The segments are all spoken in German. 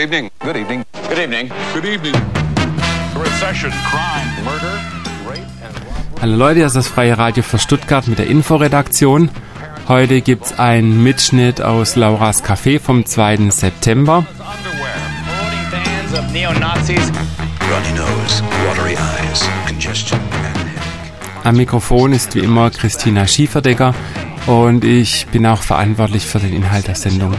evening. Good evening. Good evening. Good evening. Recession, crime, murder, rape and Hallo Leute, das ist das Freie Radio für Stuttgart mit der Inforedaktion. Heute gibt es einen Mitschnitt aus Lauras Café vom 2. September. Am Mikrofon ist wie immer Christina Schieferdecker und ich bin auch verantwortlich für den Inhalt der Sendung.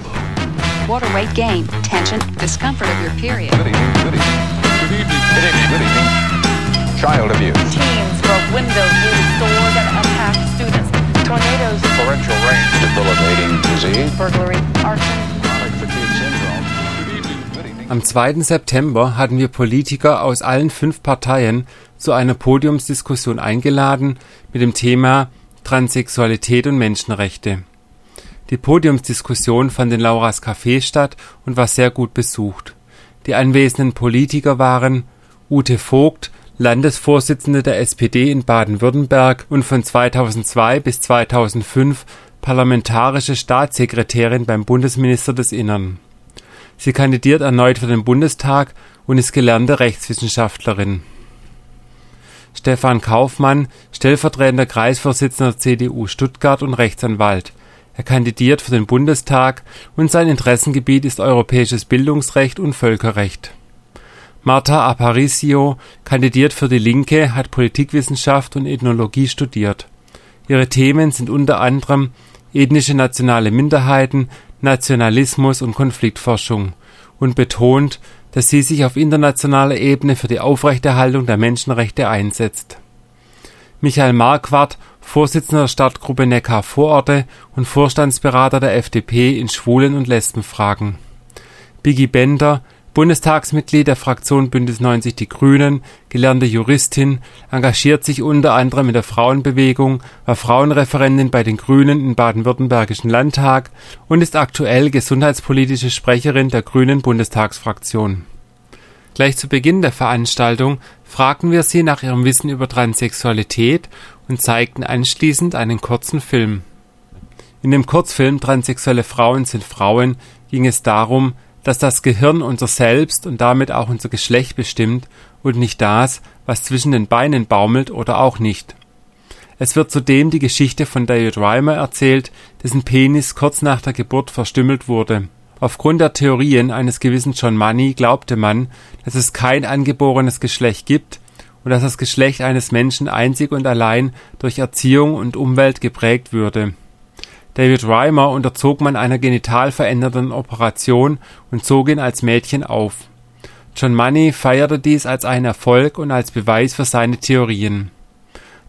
Water weight gain, tension, discomfort of your period. Good evening, good evening. Good evening, good evening, good evening. Child abuse. Teens broke windows near stores and attacked students. Tornadoes. Torrential rain. Debilitating disease. Burglary, arson. Am 2. September hatten wir Politiker aus allen fünf Parteien zu einer Podiumsdiskussion eingeladen mit dem Thema Transsexualität und Menschenrechte. Die Podiumsdiskussion fand in Lauras Café statt und war sehr gut besucht. Die anwesenden Politiker waren Ute Vogt, Landesvorsitzende der SPD in Baden-Württemberg und von 2002 bis 2005 parlamentarische Staatssekretärin beim Bundesminister des Innern. Sie kandidiert erneut für den Bundestag und ist gelernte Rechtswissenschaftlerin. Stefan Kaufmann, stellvertretender Kreisvorsitzender CDU Stuttgart und Rechtsanwalt er kandidiert für den Bundestag und sein Interessengebiet ist europäisches Bildungsrecht und Völkerrecht. Marta Aparicio kandidiert für die Linke, hat Politikwissenschaft und Ethnologie studiert. Ihre Themen sind unter anderem ethnische nationale Minderheiten, Nationalismus und Konfliktforschung und betont, dass sie sich auf internationaler Ebene für die Aufrechterhaltung der Menschenrechte einsetzt. Michael Marquardt Vorsitzender der Stadtgruppe Neckar-Vororte und Vorstandsberater der FDP in Schwulen und Lesbenfragen. Biggie Bender, Bundestagsmitglied der Fraktion Bündnis 90 Die Grünen, gelernte Juristin, engagiert sich unter anderem in der Frauenbewegung, war Frauenreferentin bei den Grünen im baden-württembergischen Landtag und ist aktuell gesundheitspolitische Sprecherin der Grünen Bundestagsfraktion. Gleich zu Beginn der Veranstaltung fragten wir sie nach ihrem Wissen über Transsexualität und zeigten anschließend einen kurzen Film. In dem Kurzfilm Transsexuelle Frauen sind Frauen ging es darum, dass das Gehirn unser Selbst und damit auch unser Geschlecht bestimmt und nicht das, was zwischen den Beinen baumelt oder auch nicht. Es wird zudem die Geschichte von David Reimer erzählt, dessen Penis kurz nach der Geburt verstümmelt wurde. Aufgrund der Theorien eines gewissen John Money glaubte man, dass es kein angeborenes Geschlecht gibt, und dass das Geschlecht eines Menschen einzig und allein durch Erziehung und Umwelt geprägt würde. David Reimer unterzog man einer genital verändernden Operation und zog ihn als Mädchen auf. John Money feierte dies als einen Erfolg und als Beweis für seine Theorien.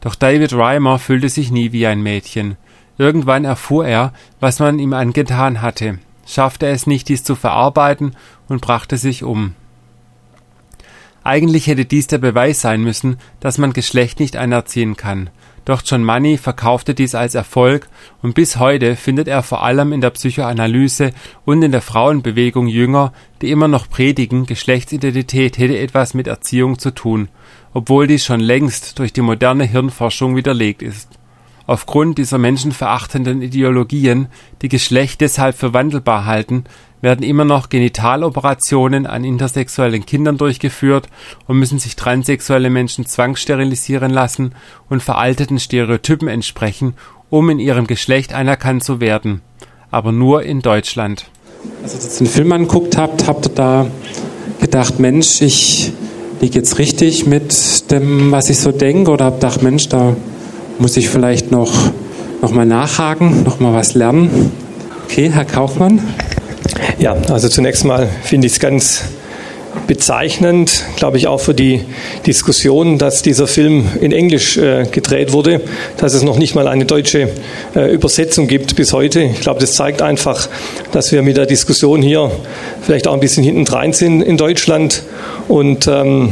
Doch David Reimer fühlte sich nie wie ein Mädchen. Irgendwann erfuhr er, was man ihm angetan hatte, schaffte es nicht, dies zu verarbeiten und brachte sich um. Eigentlich hätte dies der Beweis sein müssen, dass man Geschlecht nicht anerziehen kann. Doch John Money verkaufte dies als Erfolg und bis heute findet er vor allem in der Psychoanalyse und in der Frauenbewegung Jünger, die immer noch predigen, Geschlechtsidentität hätte etwas mit Erziehung zu tun, obwohl dies schon längst durch die moderne Hirnforschung widerlegt ist. Aufgrund dieser menschenverachtenden Ideologien, die Geschlecht deshalb für wandelbar halten, werden immer noch Genitaloperationen an intersexuellen Kindern durchgeführt und müssen sich transsexuelle Menschen zwangssterilisieren lassen und veralteten Stereotypen entsprechen, um in ihrem Geschlecht anerkannt zu werden. Aber nur in Deutschland. Als ihr jetzt den Film angeguckt habt, habt ihr da gedacht, Mensch, ich liege jetzt richtig mit dem, was ich so denke, oder habt gedacht, Mensch, da muss ich vielleicht noch, noch mal nachhaken, noch mal was lernen. Okay, Herr Kaufmann. Ja, also zunächst mal finde ich es ganz bezeichnend, glaube ich, auch für die Diskussion, dass dieser Film in Englisch äh, gedreht wurde, dass es noch nicht mal eine deutsche äh, Übersetzung gibt bis heute. Ich glaube, das zeigt einfach, dass wir mit der Diskussion hier vielleicht auch ein bisschen hintendrein sind in Deutschland und ähm,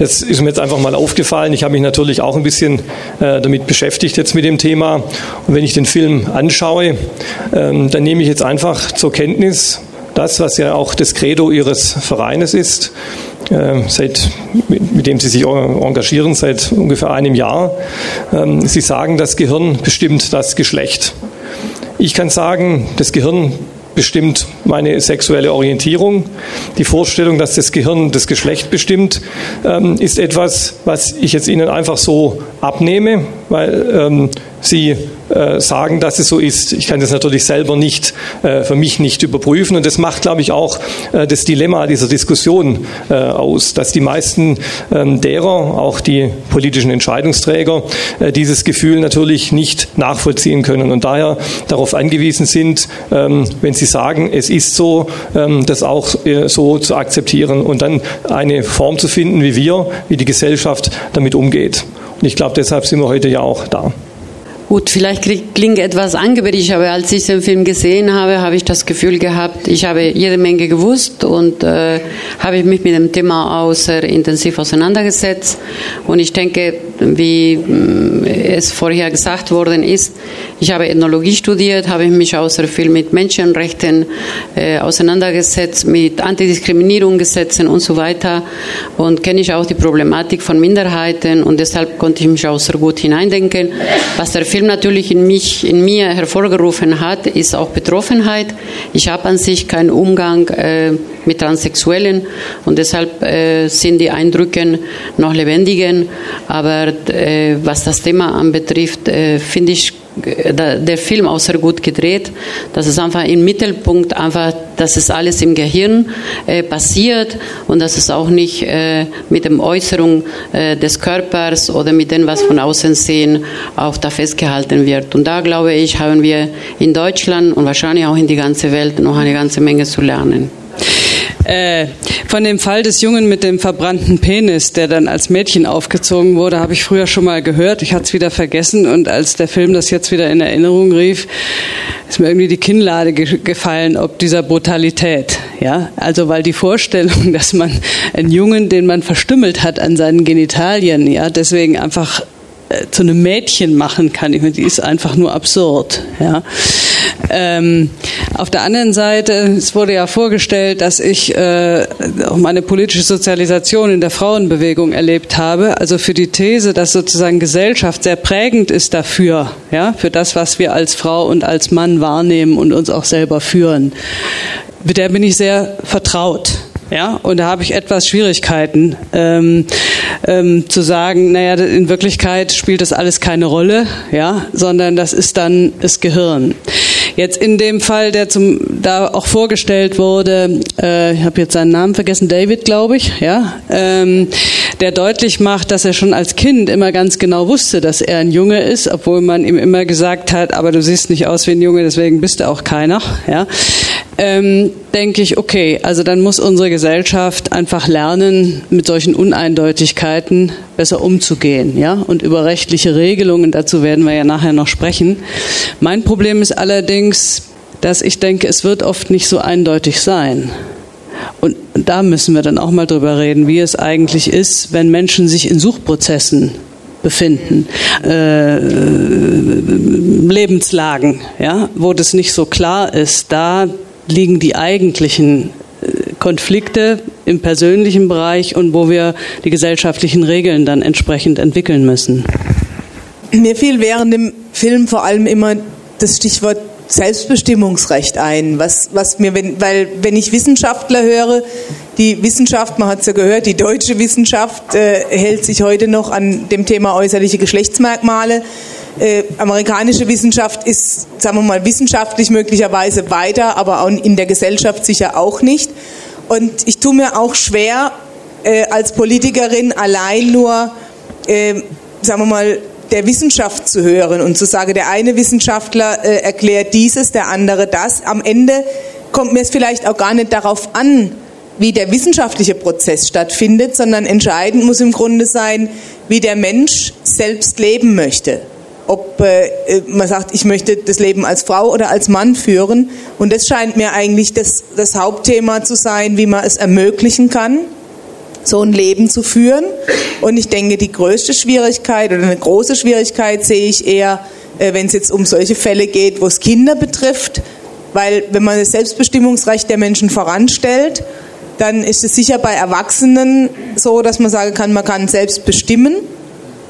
das ist mir jetzt einfach mal aufgefallen. Ich habe mich natürlich auch ein bisschen äh, damit beschäftigt jetzt mit dem Thema. Und wenn ich den Film anschaue, ähm, dann nehme ich jetzt einfach zur Kenntnis, das, was ja auch das Credo Ihres Vereines ist, äh, seit, mit dem Sie sich engagieren, seit ungefähr einem Jahr. Ähm, Sie sagen, das Gehirn bestimmt das Geschlecht. Ich kann sagen, das Gehirn bestimmt meine sexuelle Orientierung. Die Vorstellung, dass das Gehirn das Geschlecht bestimmt, ähm, ist etwas, was ich jetzt Ihnen einfach so abnehme, weil ähm, Sie äh, sagen, dass es so ist. Ich kann das natürlich selber nicht, äh, für mich nicht überprüfen. Und das macht, glaube ich, auch äh, das Dilemma dieser Diskussion äh, aus, dass die meisten ähm, derer, auch die politischen Entscheidungsträger, äh, dieses Gefühl natürlich nicht nachvollziehen können und daher darauf angewiesen sind, ähm, wenn sie sagen, es ist so, ähm, das auch äh, so zu akzeptieren und dann eine Form zu finden, wie wir, wie die Gesellschaft damit umgeht. Ich glaube, deshalb sind wir heute ja auch da. Gut, vielleicht klingt etwas angeberisch, aber als ich den Film gesehen habe, habe ich das Gefühl gehabt, ich habe jede Menge gewusst und äh, habe mich mit dem Thema auch sehr intensiv auseinandergesetzt. Und ich denke, wie mm, es vorher gesagt worden ist, ich habe Ethnologie studiert, habe mich auch sehr viel mit Menschenrechten äh, auseinandergesetzt, mit Antidiskriminierungsgesetzen und so weiter und kenne ich auch die Problematik von Minderheiten und deshalb konnte ich mich auch sehr gut hineindenken, was der Film natürlich in, mich, in mir hervorgerufen hat, ist auch Betroffenheit. Ich habe an sich keinen Umgang äh, mit Transsexuellen und deshalb äh, sind die Eindrücke noch lebendiger. Aber äh, was das Thema anbetrifft, äh, finde ich der Film auch sehr gut gedreht. Das ist einfach im Mittelpunkt einfach, dass es alles im Gehirn äh, passiert und dass es auch nicht äh, mit der Äußerung äh, des Körpers oder mit dem, was von außen sehen, auch da festgehalten wird. Und da glaube ich, haben wir in Deutschland und wahrscheinlich auch in die ganze Welt noch eine ganze Menge zu lernen. Äh, von dem Fall des Jungen mit dem verbrannten Penis, der dann als Mädchen aufgezogen wurde, habe ich früher schon mal gehört. Ich hatte es wieder vergessen und als der Film das jetzt wieder in Erinnerung rief, ist mir irgendwie die Kinnlade ge gefallen, ob dieser Brutalität. Ja, also weil die Vorstellung, dass man einen Jungen, den man verstümmelt hat an seinen Genitalien, ja, deswegen einfach zu einem Mädchen machen kann, ich meine, die ist einfach nur absurd. Ja. Ähm, auf der anderen Seite, es wurde ja vorgestellt, dass ich äh, auch meine politische Sozialisation in der Frauenbewegung erlebt habe. Also für die These, dass sozusagen Gesellschaft sehr prägend ist dafür, ja, für das, was wir als Frau und als Mann wahrnehmen und uns auch selber führen. Mit der bin ich sehr vertraut. Ja, und da habe ich etwas Schwierigkeiten ähm, ähm, zu sagen, naja, in Wirklichkeit spielt das alles keine Rolle, ja, sondern das ist dann das Gehirn. Jetzt in dem Fall, der zum da auch vorgestellt wurde, äh, ich habe jetzt seinen Namen vergessen, David, glaube ich, ja, ähm, der deutlich macht, dass er schon als Kind immer ganz genau wusste, dass er ein Junge ist, obwohl man ihm immer gesagt hat, aber du siehst nicht aus wie ein Junge, deswegen bist du auch keiner, ja. Ähm, denke ich, okay, also dann muss unsere Gesellschaft einfach lernen, mit solchen Uneindeutigkeiten besser umzugehen, ja, und über rechtliche Regelungen, dazu werden wir ja nachher noch sprechen. Mein Problem ist allerdings, dass ich denke, es wird oft nicht so eindeutig sein. Und da müssen wir dann auch mal drüber reden, wie es eigentlich ist, wenn Menschen sich in Suchprozessen befinden, äh, Lebenslagen, ja, wo das nicht so klar ist. Da liegen die eigentlichen äh, Konflikte im persönlichen Bereich und wo wir die gesellschaftlichen Regeln dann entsprechend entwickeln müssen. Mir fiel während dem Film vor allem immer das Stichwort Selbstbestimmungsrecht ein, was, was mir, wenn, weil wenn ich Wissenschaftler höre, die Wissenschaft, man hat es ja gehört, die deutsche Wissenschaft äh, hält sich heute noch an dem Thema äußerliche Geschlechtsmerkmale. Äh, amerikanische Wissenschaft ist, sagen wir mal, wissenschaftlich möglicherweise weiter, aber auch in der Gesellschaft sicher auch nicht. Und ich tue mir auch schwer, äh, als Politikerin allein nur, äh, sagen wir mal, der Wissenschaft zu hören und zu sagen, der eine Wissenschaftler äh, erklärt dieses, der andere das. Am Ende kommt mir es vielleicht auch gar nicht darauf an, wie der wissenschaftliche Prozess stattfindet, sondern entscheidend muss im Grunde sein, wie der Mensch selbst leben möchte. Ob äh, man sagt, ich möchte das Leben als Frau oder als Mann führen. Und das scheint mir eigentlich das, das Hauptthema zu sein, wie man es ermöglichen kann so ein Leben zu führen. Und ich denke, die größte Schwierigkeit oder eine große Schwierigkeit sehe ich eher, äh, wenn es jetzt um solche Fälle geht, wo es Kinder betrifft. Weil wenn man das Selbstbestimmungsrecht der Menschen voranstellt, dann ist es sicher bei Erwachsenen so, dass man sagen kann, man kann selbst bestimmen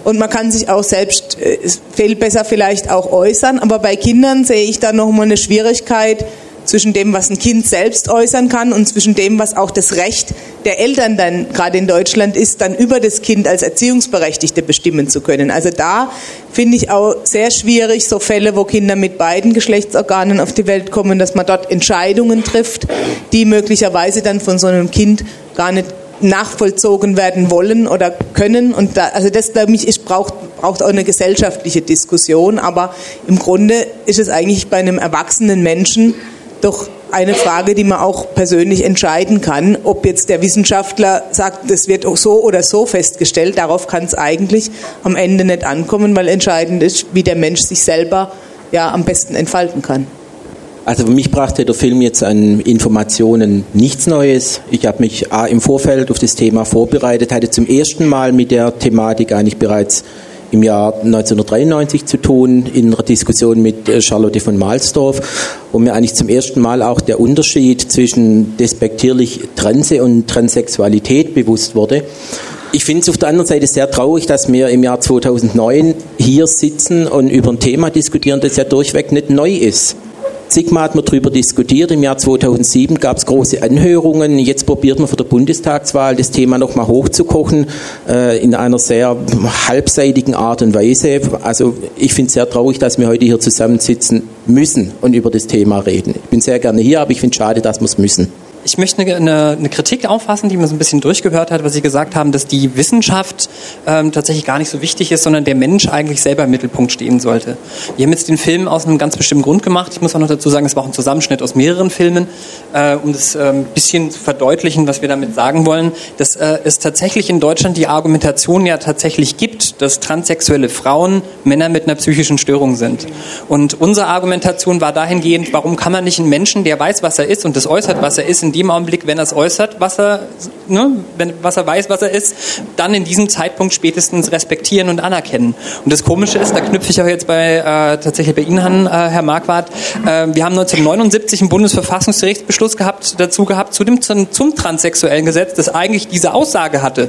und man kann sich auch selbst äh, viel besser vielleicht auch äußern. Aber bei Kindern sehe ich da nochmal eine Schwierigkeit, zwischen dem, was ein Kind selbst äußern kann und zwischen dem, was auch das Recht der Eltern dann gerade in Deutschland ist, dann über das Kind als Erziehungsberechtigte bestimmen zu können. Also da finde ich auch sehr schwierig, so Fälle, wo Kinder mit beiden Geschlechtsorganen auf die Welt kommen, dass man dort Entscheidungen trifft, die möglicherweise dann von so einem Kind gar nicht nachvollzogen werden wollen oder können. Und da, also das, glaube ich, ist, braucht, braucht auch eine gesellschaftliche Diskussion. Aber im Grunde ist es eigentlich bei einem erwachsenen Menschen doch eine Frage, die man auch persönlich entscheiden kann, ob jetzt der Wissenschaftler sagt, das wird so oder so festgestellt. Darauf kann es eigentlich am Ende nicht ankommen, weil entscheidend ist, wie der Mensch sich selber ja am besten entfalten kann. Also für mich brachte der Film jetzt an Informationen nichts Neues. Ich habe mich im Vorfeld auf das Thema vorbereitet, hatte zum ersten Mal mit der Thematik eigentlich bereits im Jahr 1993 zu tun, in einer Diskussion mit äh, Charlotte von Mahlsdorf, wo mir eigentlich zum ersten Mal auch der Unterschied zwischen despektierlich Transe und Transsexualität bewusst wurde. Ich finde es auf der anderen Seite sehr traurig, dass wir im Jahr 2009 hier sitzen und über ein Thema diskutieren, das ja durchweg nicht neu ist. Sigma hat man darüber diskutiert. Im Jahr 2007 gab es große Anhörungen. Jetzt probiert man vor der Bundestagswahl das Thema nochmal hochzukochen äh, in einer sehr halbseitigen Art und Weise. Also ich finde es sehr traurig, dass wir heute hier zusammensitzen müssen und über das Thema reden. Ich bin sehr gerne hier, aber ich finde es schade, dass wir es müssen. Ich möchte eine, eine, Kritik auffassen, die man so ein bisschen durchgehört hat, was Sie gesagt haben, dass die Wissenschaft ähm, tatsächlich gar nicht so wichtig ist, sondern der Mensch eigentlich selber im Mittelpunkt stehen sollte. Wir haben jetzt den Film aus einem ganz bestimmten Grund gemacht. Ich muss auch noch dazu sagen, es war auch ein Zusammenschnitt aus mehreren Filmen, äh, um das äh, ein bisschen zu verdeutlichen, was wir damit sagen wollen, dass äh, es tatsächlich in Deutschland die Argumentation ja tatsächlich gibt, dass transsexuelle Frauen Männer mit einer psychischen Störung sind. Und unsere Argumentation war dahingehend, warum kann man nicht einen Menschen, der weiß, was er ist und das äußert, was er ist, in dem Augenblick, wenn er es äußert, was er, ne, wenn, was er weiß, was er ist, dann in diesem Zeitpunkt spätestens respektieren und anerkennen. Und das Komische ist, da knüpfe ich auch jetzt bei äh, tatsächlich bei Ihnen an, äh, Herr Marquardt, äh, wir haben 1979 einen Bundesverfassungsgerichtsbeschluss gehabt, dazu gehabt zu dem, zum, zum transsexuellen Gesetz, das eigentlich diese Aussage hatte.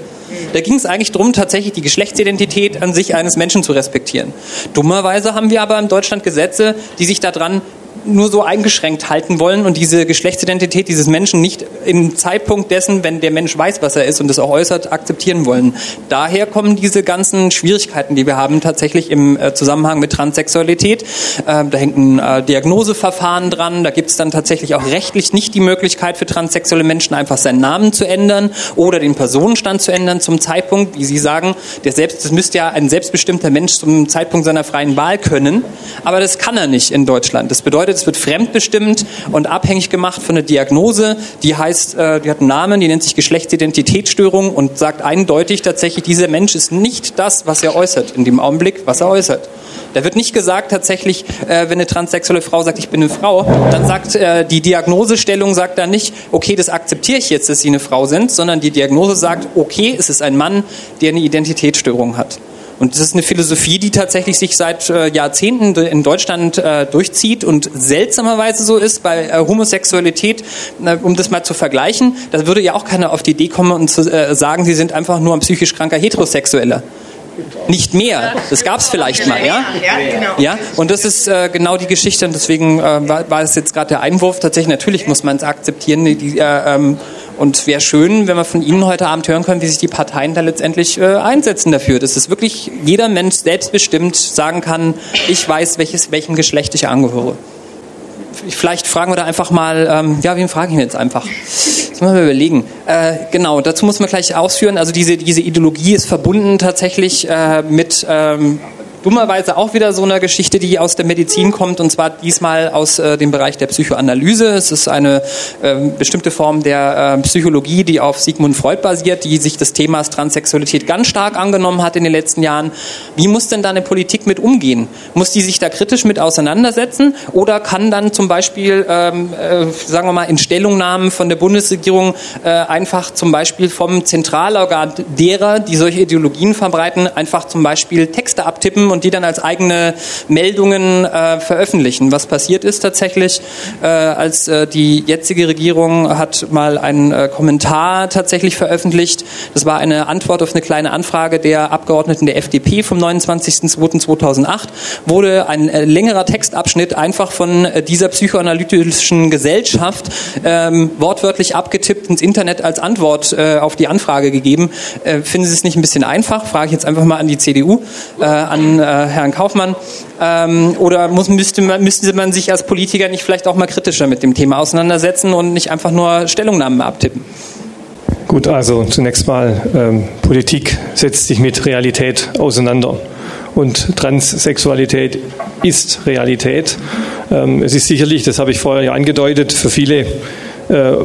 Da ging es eigentlich darum, tatsächlich die Geschlechtsidentität an sich eines Menschen zu respektieren. Dummerweise haben wir aber in Deutschland Gesetze, die sich daran nur so eingeschränkt halten wollen und diese Geschlechtsidentität dieses Menschen nicht im Zeitpunkt dessen, wenn der Mensch weiß, was er ist und es auch äußert, akzeptieren wollen. Daher kommen diese ganzen Schwierigkeiten, die wir haben, tatsächlich im äh, Zusammenhang mit Transsexualität. Ähm, da hängt ein äh, Diagnoseverfahren dran, da gibt es dann tatsächlich auch rechtlich nicht die Möglichkeit für transsexuelle Menschen einfach seinen Namen zu ändern oder den Personenstand zu ändern zum Zeitpunkt, wie Sie sagen, der selbst, das müsste ja ein selbstbestimmter Mensch zum Zeitpunkt seiner freien Wahl können, aber das kann er nicht in Deutschland. Das bedeutet, bedeutet, es wird fremdbestimmt und abhängig gemacht von einer Diagnose, die heißt, äh, die hat einen Namen, die nennt sich Geschlechtsidentitätsstörung und sagt eindeutig tatsächlich, dieser Mensch ist nicht das, was er äußert, in dem Augenblick, was er äußert. Da wird nicht gesagt tatsächlich, äh, wenn eine transsexuelle Frau sagt, ich bin eine Frau, dann sagt äh, die Diagnosestellung sagt dann nicht, okay, das akzeptiere ich jetzt, dass sie eine Frau sind, sondern die Diagnose sagt, okay, es ist ein Mann, der eine Identitätsstörung hat. Und das ist eine Philosophie, die tatsächlich sich seit äh, Jahrzehnten in Deutschland äh, durchzieht und seltsamerweise so ist bei äh, Homosexualität, um das mal zu vergleichen, da würde ja auch keiner auf die Idee kommen und zu äh, sagen, sie sind einfach nur ein psychisch kranker Heterosexueller. Nicht mehr. Das gab es vielleicht mal, ja? Ja, und das ist äh, genau die Geschichte und deswegen äh, war, war es jetzt gerade der Einwurf. Tatsächlich, natürlich muss man es akzeptieren. Die, äh, ähm, und wäre schön, wenn wir von Ihnen heute Abend hören können, wie sich die Parteien da letztendlich äh, einsetzen dafür, dass es wirklich jeder Mensch selbstbestimmt sagen kann, ich weiß, welches, welchem Geschlecht ich angehöre. Vielleicht fragen wir da einfach mal, ähm, ja, wen frage ich jetzt einfach? Das müssen wir überlegen. Äh, genau, dazu muss man gleich ausführen. Also diese, diese Ideologie ist verbunden tatsächlich äh, mit ähm, dummerweise auch wieder so eine Geschichte, die aus der Medizin kommt, und zwar diesmal aus äh, dem Bereich der Psychoanalyse. Es ist eine äh, bestimmte Form der äh, Psychologie, die auf Sigmund Freud basiert, die sich des Themas Transsexualität ganz stark angenommen hat in den letzten Jahren. Wie muss denn da eine Politik mit umgehen? Muss die sich da kritisch mit auseinandersetzen oder kann dann zum Beispiel, ähm, äh, sagen wir mal, in Stellungnahmen von der Bundesregierung äh, einfach zum Beispiel vom Zentralorgan derer, die solche Ideologien verbreiten, einfach zum Beispiel Texte abtippen abtippen und die dann als eigene Meldungen äh, veröffentlichen. Was passiert ist tatsächlich, äh, als äh, die jetzige Regierung hat mal einen äh, Kommentar tatsächlich veröffentlicht. Das war eine Antwort auf eine kleine Anfrage der Abgeordneten der FDP vom 29.02.2008, wurde ein äh, längerer Textabschnitt einfach von äh, dieser psychoanalytischen Gesellschaft ähm, wortwörtlich abgetippt ins Internet als Antwort äh, auf die Anfrage gegeben. Äh, finden Sie es nicht ein bisschen einfach? Frage ich jetzt einfach mal an die CDU, äh, an äh, Herrn Kaufmann. Ähm, oder muss, müsste, man, müsste man sich als Politiker nicht vielleicht auch mal kritischer mit dem Thema auseinandersetzen und nicht einfach nur Stellungnahmen abtippen? Gut, also zunächst mal, ähm, Politik setzt sich mit Realität auseinander. Und Transsexualität ist Realität. Ähm, es ist sicherlich, das habe ich vorher ja angedeutet, für viele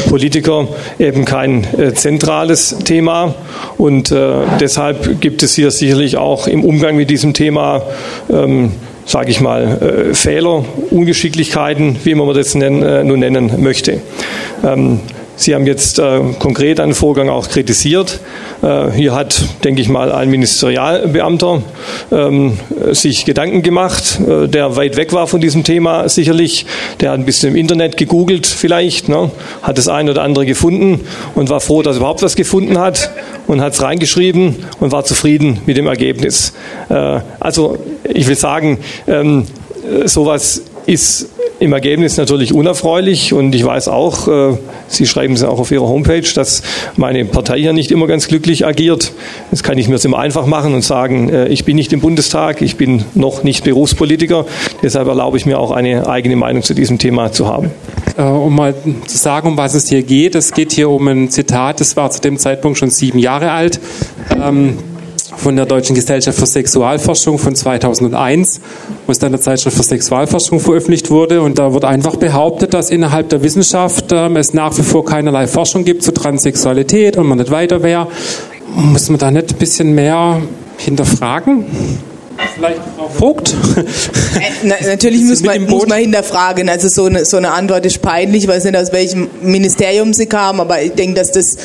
Politiker eben kein äh, zentrales Thema. Und äh, deshalb gibt es hier sicherlich auch im Umgang mit diesem Thema ähm, sage ich mal, äh, Fehler, Ungeschicklichkeiten, wie man das äh, nun nennen möchte. Ähm, Sie haben jetzt äh, konkret einen Vorgang auch kritisiert. Äh, hier hat, denke ich mal, ein Ministerialbeamter ähm, sich Gedanken gemacht, äh, der weit weg war von diesem Thema sicherlich. Der hat ein bisschen im Internet gegoogelt vielleicht, ne, hat das eine oder andere gefunden und war froh, dass er überhaupt was gefunden hat und hat es reingeschrieben und war zufrieden mit dem Ergebnis. Äh, also ich will sagen, ähm, sowas ist im Ergebnis natürlich unerfreulich und ich weiß auch, äh, Sie schreiben es auch auf Ihrer Homepage, dass meine Partei hier nicht immer ganz glücklich agiert. Das kann ich mir immer einfach machen und sagen, äh, ich bin nicht im Bundestag, ich bin noch nicht Berufspolitiker, deshalb erlaube ich mir auch eine eigene Meinung zu diesem Thema zu haben. Äh, um mal zu sagen, um was es hier geht, es geht hier um ein Zitat, das war zu dem Zeitpunkt schon sieben Jahre alt. Ähm, von der Deutschen Gesellschaft für Sexualforschung von 2001, wo es dann der Zeitschrift für Sexualforschung veröffentlicht wurde. Und da wird einfach behauptet, dass innerhalb der Wissenschaft ähm, es nach wie vor keinerlei Forschung gibt zu Transsexualität und man nicht weiter wäre. Muss man da nicht ein bisschen mehr hinterfragen? Vielleicht Frau Vogt? Äh, na, natürlich muss man, muss man hinterfragen. Also so eine, so eine Antwort ist peinlich. Ich weiß nicht, aus welchem Ministerium sie kam, aber ich denke, dass das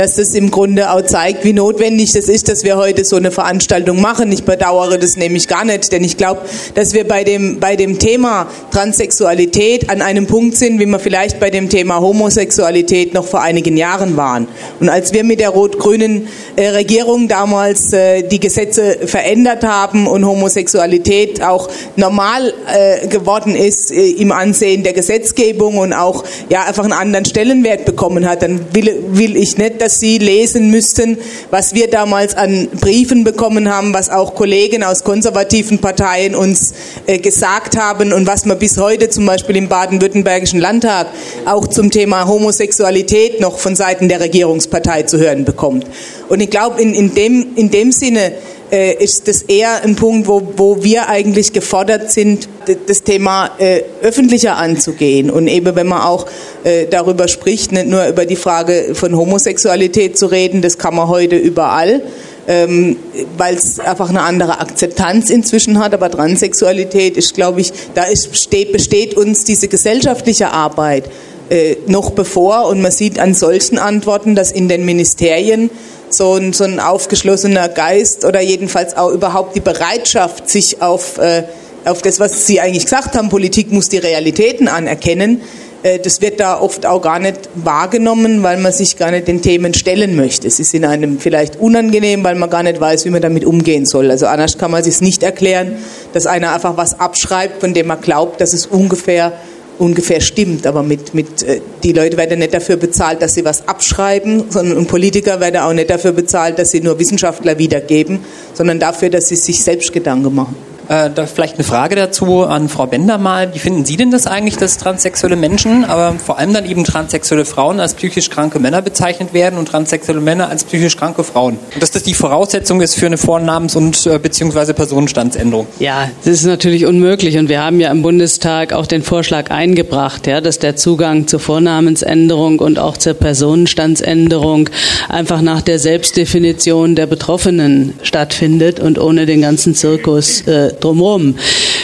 dass das im Grunde auch zeigt, wie notwendig das ist, dass wir heute so eine Veranstaltung machen. Ich bedauere das nämlich gar nicht, denn ich glaube, dass wir bei dem, bei dem Thema Transsexualität an einem Punkt sind, wie wir vielleicht bei dem Thema Homosexualität noch vor einigen Jahren waren. Und als wir mit der rot-grünen äh, Regierung damals äh, die Gesetze verändert haben und Homosexualität auch normal äh, geworden ist äh, im Ansehen der Gesetzgebung und auch ja einfach einen anderen Stellenwert bekommen hat, dann will, will ich nicht, dass Sie lesen müssten, was wir damals an Briefen bekommen haben, was auch Kollegen aus konservativen Parteien uns äh, gesagt haben und was man bis heute zum Beispiel im baden-württembergischen Landtag auch zum Thema Homosexualität noch von Seiten der Regierungspartei zu hören bekommt. Und ich glaube, in, in, dem, in dem Sinne ist das eher ein Punkt, wo, wo wir eigentlich gefordert sind, das Thema äh, öffentlicher anzugehen. Und eben, wenn man auch äh, darüber spricht, nicht nur über die Frage von Homosexualität zu reden, das kann man heute überall. Ähm, weil es einfach eine andere Akzeptanz inzwischen hat, aber Transsexualität ist, glaube ich, da ist, besteht, besteht uns diese gesellschaftliche Arbeit äh, noch bevor und man sieht an solchen Antworten, dass in den Ministerien so ein, so ein aufgeschlossener Geist oder jedenfalls auch überhaupt die Bereitschaft, sich auf, äh, auf das, was Sie eigentlich gesagt haben, Politik muss die Realitäten anerkennen, äh, das wird da oft auch gar nicht wahrgenommen, weil man sich gar nicht den Themen stellen möchte. Es ist in einem vielleicht unangenehm, weil man gar nicht weiß, wie man damit umgehen soll. Also anders kann man sich nicht erklären, dass einer einfach was abschreibt, von dem man glaubt, dass es ungefähr ungefähr stimmt, aber mit, mit, äh, die Leute werden nicht dafür bezahlt, dass sie was abschreiben, sondern und Politiker werden auch nicht dafür bezahlt, dass sie nur Wissenschaftler wiedergeben, sondern dafür, dass sie sich selbst Gedanken machen. Äh, da vielleicht eine Frage dazu an Frau Bender mal. Wie finden Sie denn das eigentlich, dass transsexuelle Menschen, aber vor allem dann eben transsexuelle Frauen als psychisch kranke Männer bezeichnet werden und transsexuelle Männer als psychisch kranke Frauen? Und dass das die Voraussetzung ist für eine Vornamens- und äh, beziehungsweise Personenstandsänderung? Ja, das ist natürlich unmöglich und wir haben ja im Bundestag auch den Vorschlag eingebracht, ja, dass der Zugang zur Vornamensänderung und auch zur Personenstandsänderung einfach nach der Selbstdefinition der Betroffenen stattfindet und ohne den ganzen Zirkus äh, том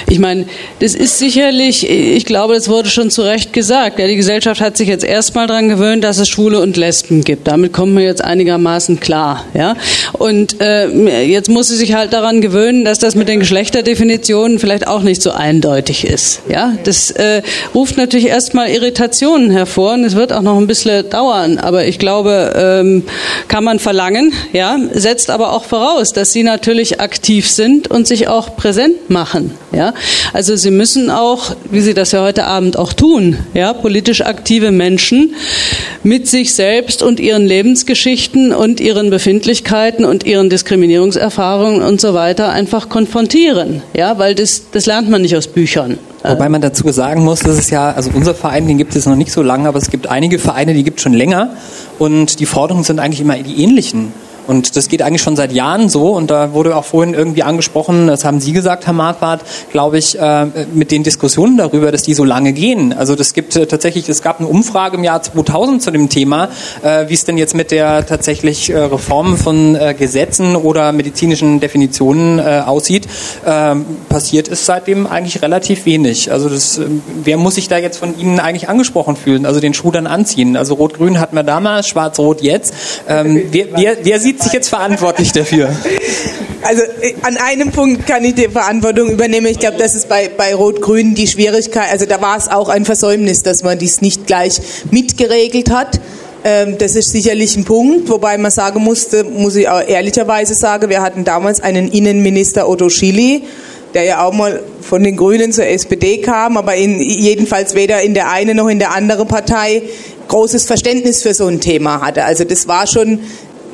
Ich meine, das ist sicherlich, ich glaube, das wurde schon zu Recht gesagt. Ja, die Gesellschaft hat sich jetzt erstmal daran gewöhnt, dass es Schwule und Lesben gibt. Damit kommen wir jetzt einigermaßen klar. Ja? Und äh, jetzt muss sie sich halt daran gewöhnen, dass das mit den Geschlechterdefinitionen vielleicht auch nicht so eindeutig ist. Ja? Das äh, ruft natürlich erstmal Irritationen hervor und es wird auch noch ein bisschen dauern. Aber ich glaube, ähm, kann man verlangen, ja, setzt aber auch voraus, dass sie natürlich aktiv sind und sich auch präsent machen. Ja? Also sie müssen auch, wie sie das ja heute Abend auch tun, ja, politisch aktive Menschen mit sich selbst und ihren Lebensgeschichten und ihren Befindlichkeiten und ihren Diskriminierungserfahrungen und so weiter einfach konfrontieren. Ja, weil das, das lernt man nicht aus Büchern. Wobei man dazu sagen muss, dass es ja, also unser Verein, den gibt es noch nicht so lange, aber es gibt einige Vereine, die gibt es schon länger und die Forderungen sind eigentlich immer die ähnlichen. Und das geht eigentlich schon seit Jahren so. Und da wurde auch vorhin irgendwie angesprochen, das haben Sie gesagt, Herr Marquardt, glaube ich, äh, mit den Diskussionen darüber, dass die so lange gehen. Also das gibt äh, tatsächlich, es gab eine Umfrage im Jahr 2000 zu dem Thema, äh, wie es denn jetzt mit der tatsächlich Reform von Gesetzen oder medizinischen Definitionen aussieht. Ähm, passiert ist seitdem eigentlich relativ wenig. Also das, wer muss sich da jetzt von Ihnen eigentlich angesprochen fühlen? Also den Schuh dann anziehen. Also Rot-Grün hatten wir damals, Schwarz-Rot jetzt. Ähm, wer, wer, wer sieht sich jetzt verantwortlich dafür? Also äh, an einem Punkt kann ich die Verantwortung übernehmen. Ich glaube, das ist bei, bei Rot-Grün die Schwierigkeit. Also da war es auch ein Versäumnis, dass man dies nicht gleich mitgeregelt hat. Ähm, das ist sicherlich ein Punkt, wobei man sagen musste, muss ich auch ehrlicherweise sagen, wir hatten damals einen Innenminister Otto Schily, der ja auch mal von den Grünen zur SPD kam, aber in, jedenfalls weder in der einen noch in der anderen Partei großes Verständnis für so ein Thema hatte. Also das war schon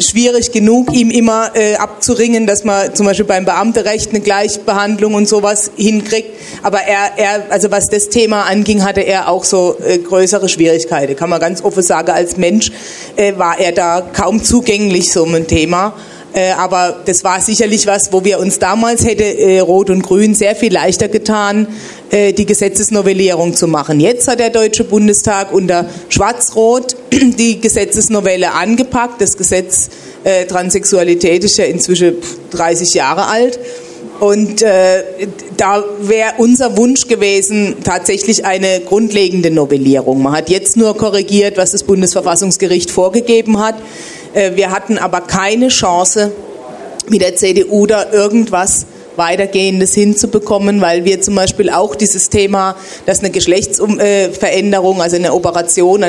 schwierig genug, ihm immer äh, abzuringen, dass man zum Beispiel beim Beamterecht eine Gleichbehandlung und sowas hinkriegt. Aber er, er also was das Thema anging, hatte er auch so äh, größere Schwierigkeiten. Kann man ganz offen sagen, als Mensch äh, war er da kaum zugänglich so ein Thema. Äh, aber das war sicherlich was, wo wir uns damals hätte äh, Rot und Grün sehr viel leichter getan, äh, die Gesetzesnovellierung zu machen. Jetzt hat der Deutsche Bundestag unter Schwarz-Rot die Gesetzesnovelle angepackt. Das Gesetz äh, Transsexualität ist ja inzwischen 30 Jahre alt. Und äh, da wäre unser Wunsch gewesen, tatsächlich eine grundlegende Novellierung. Man hat jetzt nur korrigiert, was das Bundesverfassungsgericht vorgegeben hat. Äh, wir hatten aber keine Chance, mit der CDU da irgendwas weitergehendes hinzubekommen, weil wir zum Beispiel auch dieses Thema, dass eine Geschlechtsveränderung, also eine Operation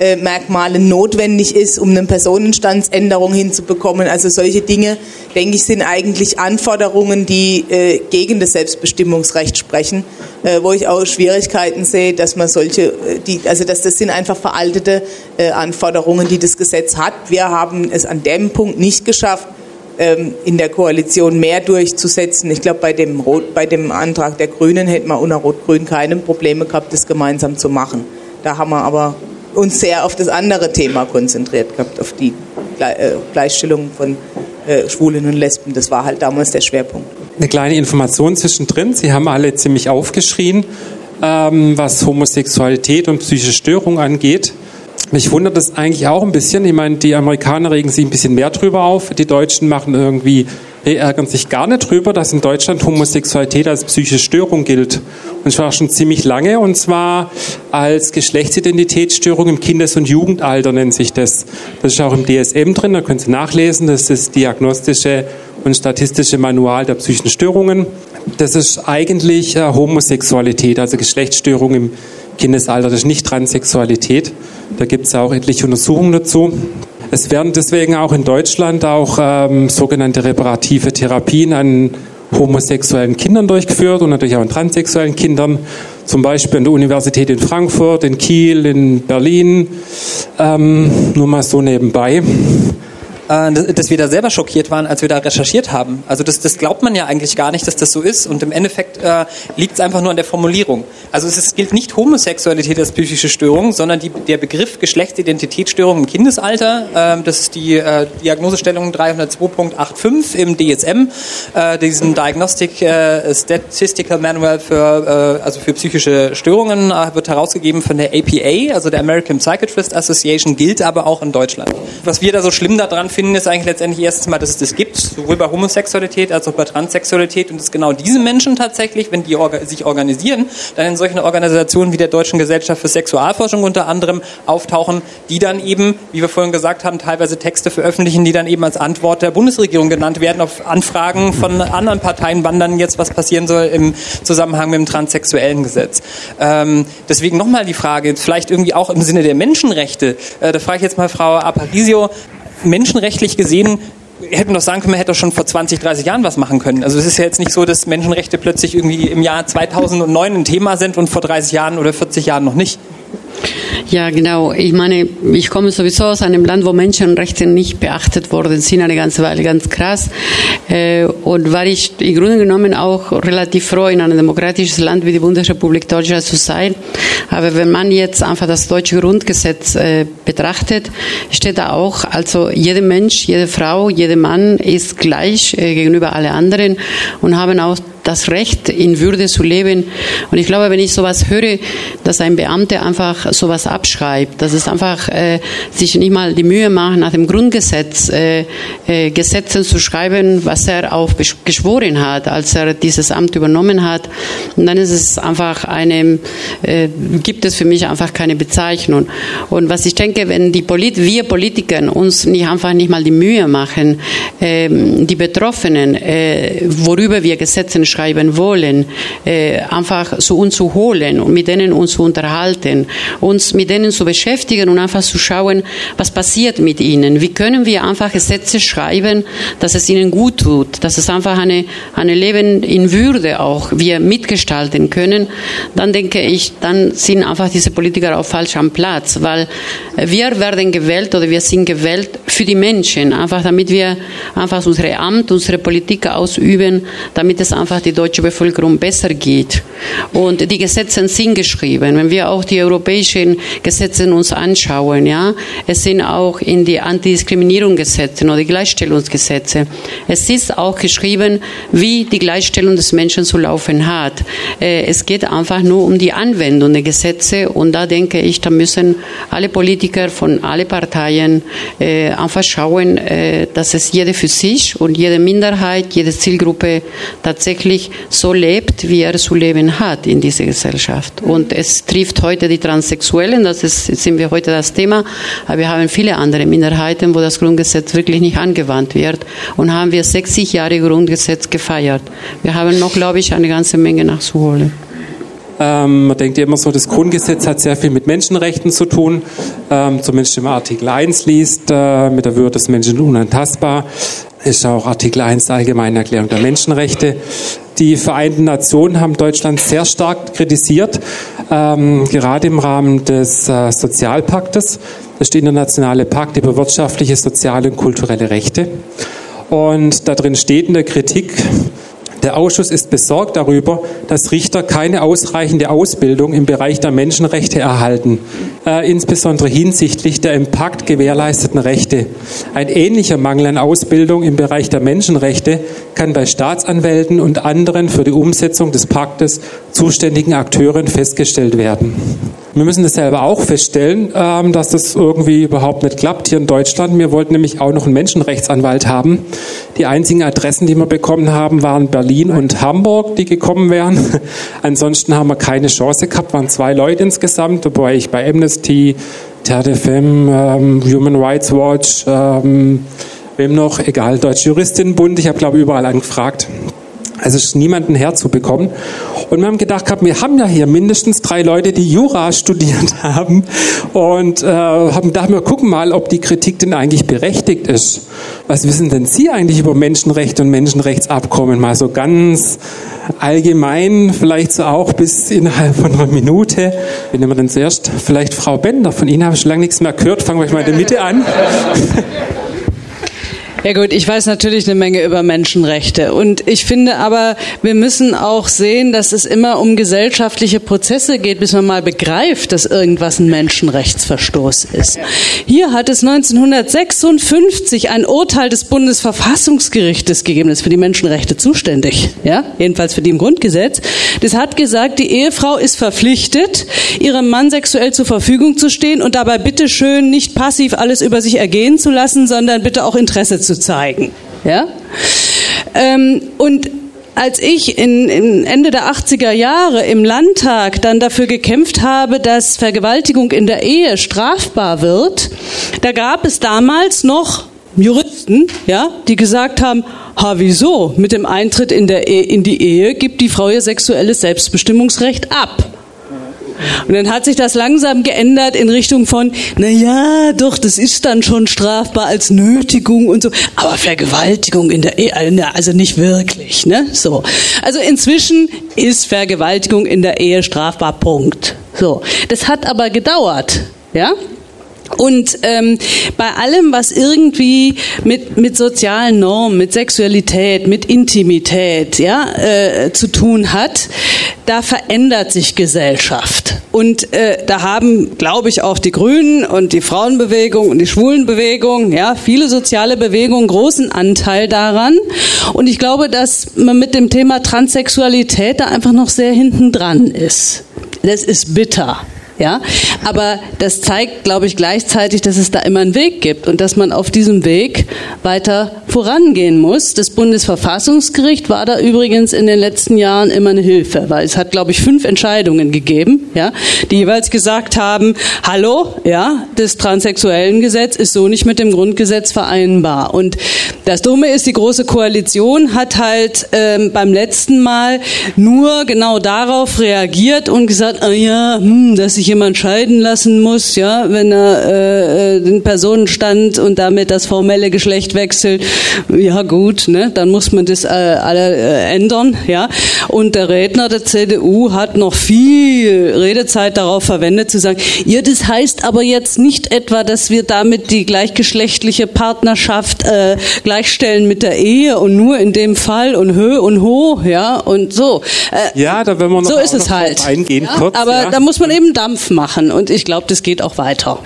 an Geschlechtsmerkmalen notwendig ist, um eine Personenstandsänderung hinzubekommen. Also solche Dinge, denke ich, sind eigentlich Anforderungen, die äh, gegen das Selbstbestimmungsrecht sprechen, äh, wo ich auch Schwierigkeiten sehe, dass man solche, äh, die, also dass das sind einfach veraltete Anforderungen, die das Gesetz hat. Wir haben es an dem Punkt nicht geschafft, ähm, in der Koalition mehr durchzusetzen. Ich glaube, bei dem, bei dem Antrag der Grünen hätten wir unter Rot-Grün keine Probleme gehabt, das gemeinsam zu machen. Da haben wir aber uns sehr auf das andere Thema konzentriert gehabt, auf die äh, Gleichstellung von äh, Schwulen und Lesben. Das war halt damals der Schwerpunkt. Eine kleine Information zwischendrin. Sie haben alle ziemlich aufgeschrien, ähm, was Homosexualität und psychische Störung angeht. Mich wundert das eigentlich auch ein bisschen. Ich meine, die Amerikaner regen sich ein bisschen mehr drüber auf. Die Deutschen machen irgendwie, die ärgern sich gar nicht drüber, dass in Deutschland Homosexualität als psychische Störung gilt. Und zwar schon ziemlich lange. Und zwar als Geschlechtsidentitätsstörung im Kindes- und Jugendalter nennt sich das. Das ist auch im DSM drin, da können Sie nachlesen. Das ist das diagnostische und statistische Manual der psychischen Störungen. Das ist eigentlich äh, Homosexualität, also Geschlechtsstörung im Kindesalter. Das ist nicht Transsexualität. Da gibt es auch etliche Untersuchungen dazu. Es werden deswegen auch in Deutschland auch ähm, sogenannte reparative Therapien an homosexuellen Kindern durchgeführt und natürlich auch an transsexuellen Kindern. Zum Beispiel an der Universität in Frankfurt, in Kiel, in Berlin. Ähm, nur mal so nebenbei. Äh, dass wir da selber schockiert waren, als wir da recherchiert haben. Also das, das glaubt man ja eigentlich gar nicht, dass das so ist. Und im Endeffekt äh, liegt es einfach nur an der Formulierung. Also es ist, gilt nicht Homosexualität als psychische Störung, sondern die, der Begriff Geschlechtsidentitätsstörung im Kindesalter. Äh, das ist die äh, Diagnosestellung 302.85 im DSM, äh, diesem Diagnostic äh, Statistical Manual für, äh, also für psychische Störungen, äh, wird herausgegeben von der APA, also der American Psychiatrist Association, gilt aber auch in Deutschland. Was wir da so schlimm daran finden, finden ist eigentlich letztendlich erstens mal, dass es das gibt, sowohl bei Homosexualität als auch bei Transsexualität und dass genau diese Menschen tatsächlich, wenn die orga sich organisieren, dann in solchen Organisationen wie der Deutschen Gesellschaft für Sexualforschung unter anderem auftauchen, die dann eben, wie wir vorhin gesagt haben, teilweise Texte veröffentlichen, die dann eben als Antwort der Bundesregierung genannt werden auf Anfragen von anderen Parteien, wann dann jetzt was passieren soll im Zusammenhang mit dem transsexuellen Gesetz. Ähm, deswegen nochmal die Frage, vielleicht irgendwie auch im Sinne der Menschenrechte, äh, da frage ich jetzt mal Frau Aparicio, menschenrechtlich gesehen, hätten doch sagen können, man hätte doch schon vor 20, 30 Jahren was machen können. Also es ist ja jetzt nicht so, dass Menschenrechte plötzlich irgendwie im Jahr 2009 ein Thema sind und vor 30 Jahren oder 40 Jahren noch nicht. Ja, genau. Ich meine, ich komme sowieso aus einem Land, wo Menschenrechte nicht beachtet worden sind, eine ganze Weile, ganz krass. Äh, und war ich im Grunde genommen auch relativ froh, in einem demokratischen Land wie die Bundesrepublik Deutschland zu sein. Aber wenn man jetzt einfach das deutsche Grundgesetz äh, betrachtet, steht da auch, also jeder Mensch, jede Frau, jeder Mann ist gleich äh, gegenüber alle anderen und haben auch das Recht, in Würde zu leben. Und ich glaube, wenn ich sowas höre, dass ein Beamter einfach sowas abschreibt, dass es einfach äh, sich nicht mal die Mühe macht, nach dem Grundgesetz äh, äh, Gesetze zu schreiben, was er auch geschworen hat, als er dieses Amt übernommen hat, und dann ist es einfach eine, äh, gibt es für mich einfach keine Bezeichnung. Und was ich denke, wenn die Polit wir Politiker uns nicht einfach nicht mal die Mühe machen, äh, die Betroffenen, äh, worüber wir Gesetze schreiben wollen, äh, einfach zu uns zu holen und mit denen uns zu unterhalten, uns mit denen zu beschäftigen und einfach zu schauen, was passiert mit ihnen. Wie können wir einfach Gesetze schreiben, dass es ihnen gut tut, dass es einfach eine, eine Leben in Würde auch wir mitgestalten können. Dann denke ich, dann sind einfach diese Politiker auch falsch am Platz, weil wir werden gewählt oder wir sind gewählt für die Menschen, einfach damit wir einfach unsere Amt, unsere Politik ausüben, damit es einfach die deutsche Bevölkerung besser geht. Und die Gesetze sind geschrieben. Wenn wir auch die europäischen Gesetze uns anschauen, ja, es sind auch in die Antidiskriminierungsgesetze oder die Gleichstellungsgesetze. Es ist auch geschrieben, wie die Gleichstellung des Menschen zu laufen hat. Äh, es geht einfach nur um die Anwendung der Gesetze und da denke ich, da müssen alle Politiker von allen Parteien äh, einfach schauen, äh, dass es jede für sich und jede Minderheit, jede Zielgruppe tatsächlich so lebt, wie er zu leben hat in dieser Gesellschaft. Und es trifft heute die Transsexuellen, das ist, sind wir heute das Thema, aber wir haben viele andere Minderheiten, wo das Grundgesetz wirklich nicht angewandt wird und haben wir 60 Jahre Grundgesetz gefeiert. Wir haben noch, glaube ich, eine ganze Menge nachzuholen. Ähm, man denkt ja immer so, das Grundgesetz hat sehr viel mit Menschenrechten zu tun. Ähm, zumindest man Artikel 1 liest, äh, mit der Würde des Menschen unantastbar, ist auch Artikel 1 der Allgemeinen Erklärung der Menschenrechte. Die Vereinten Nationen haben Deutschland sehr stark kritisiert, ähm, gerade im Rahmen des äh, Sozialpaktes. Das ist der internationale Pakt über wirtschaftliche, soziale und kulturelle Rechte. Und da drin steht in der Kritik, der Ausschuss ist besorgt darüber, dass Richter keine ausreichende Ausbildung im Bereich der Menschenrechte erhalten, äh, insbesondere hinsichtlich der im Pakt gewährleisteten Rechte. Ein ähnlicher Mangel an Ausbildung im Bereich der Menschenrechte kann bei Staatsanwälten und anderen für die Umsetzung des Paktes zuständigen Akteuren festgestellt werden. Wir müssen das selber auch feststellen, ähm, dass das irgendwie überhaupt nicht klappt hier in Deutschland. Wir wollten nämlich auch noch einen Menschenrechtsanwalt haben. Die einzigen Adressen, die wir bekommen haben, waren Berlin und Hamburg, die gekommen wären. Ansonsten haben wir keine Chance gehabt, waren zwei Leute insgesamt, wobei ich bei Amnesty, TRDFM, ähm, Human Rights Watch, ähm, wem noch, egal, Deutsche Juristinnenbund, ich habe glaube überall angefragt. Also es ist niemanden herzubekommen. Und wir haben gedacht, wir haben ja hier mindestens drei Leute, die Jura studiert haben und äh, haben gedacht, wir gucken mal, ob die Kritik denn eigentlich berechtigt ist. Was wissen denn Sie eigentlich über Menschenrechte und Menschenrechtsabkommen? Mal so ganz allgemein, vielleicht so auch bis innerhalb von einer Minute. Nehmen wir denn zuerst? Vielleicht Frau Bender, von Ihnen habe ich schon lange nichts mehr gehört. Fangen wir mal in der Mitte an. Ja gut, ich weiß natürlich eine Menge über Menschenrechte und ich finde aber, wir müssen auch sehen, dass es immer um gesellschaftliche Prozesse geht, bis man mal begreift, dass irgendwas ein Menschenrechtsverstoß ist. Hier hat es 1956 ein Urteil des Bundesverfassungsgerichtes gegeben, das ist für die Menschenrechte zuständig, ja, jedenfalls für die im Grundgesetz. Das hat gesagt, die Ehefrau ist verpflichtet, ihrem Mann sexuell zur Verfügung zu stehen und dabei bitteschön nicht passiv alles über sich ergehen zu lassen, sondern bitte auch Interesse zu zu zeigen. Ja? Ähm, und als ich in, in, Ende der 80er Jahre im Landtag dann dafür gekämpft habe, dass Vergewaltigung in der Ehe strafbar wird, da gab es damals noch Juristen, ja, die gesagt haben, ha, wieso? Mit dem Eintritt in, der Ehe, in die Ehe gibt die Frau ihr sexuelles Selbstbestimmungsrecht ab. Und dann hat sich das langsam geändert in Richtung von, na ja, doch, das ist dann schon strafbar als Nötigung und so, aber Vergewaltigung in der Ehe, äh, also nicht wirklich, ne? So. Also inzwischen ist Vergewaltigung in der Ehe strafbar, Punkt. So. Das hat aber gedauert, ja? Und ähm, bei allem, was irgendwie mit, mit sozialen Normen, mit Sexualität, mit Intimität ja, äh, zu tun hat, da verändert sich Gesellschaft. Und äh, da haben, glaube ich, auch die Grünen und die Frauenbewegung und die Schwulenbewegung, ja, viele soziale Bewegungen großen Anteil daran. Und ich glaube, dass man mit dem Thema Transsexualität da einfach noch sehr hinten dran ist. Das ist bitter. Ja, aber das zeigt, glaube ich, gleichzeitig, dass es da immer einen Weg gibt und dass man auf diesem Weg weiter vorangehen muss. Das Bundesverfassungsgericht war da übrigens in den letzten Jahren immer eine Hilfe, weil es hat, glaube ich, fünf Entscheidungen gegeben, ja, die jeweils gesagt haben, hallo, ja, das transsexuellen Gesetz ist so nicht mit dem Grundgesetz vereinbar. Und das Dumme ist, die Große Koalition hat halt ähm, beim letzten Mal nur genau darauf reagiert und gesagt, ah ja, hm, dass sich jemand scheiden lassen muss, ja, wenn er äh, äh, den Personenstand und damit das formelle Geschlecht wechselt, ja gut, ne, dann muss man das äh, alle äh, ändern, ja. Und der Redner der CDU hat noch viel Redezeit darauf verwendet zu sagen, ja, das heißt aber jetzt nicht etwa, dass wir damit die gleichgeschlechtliche Partnerschaft äh, gleichstellen mit der Ehe und nur in dem Fall und Hö und Ho, ja, und so. Äh, ja, da werden wir noch, so ist es halt. eingehen ja, kurz. Aber ja. da muss man eben Dampf Kampf machen. Und ich glaube, das geht auch weiter.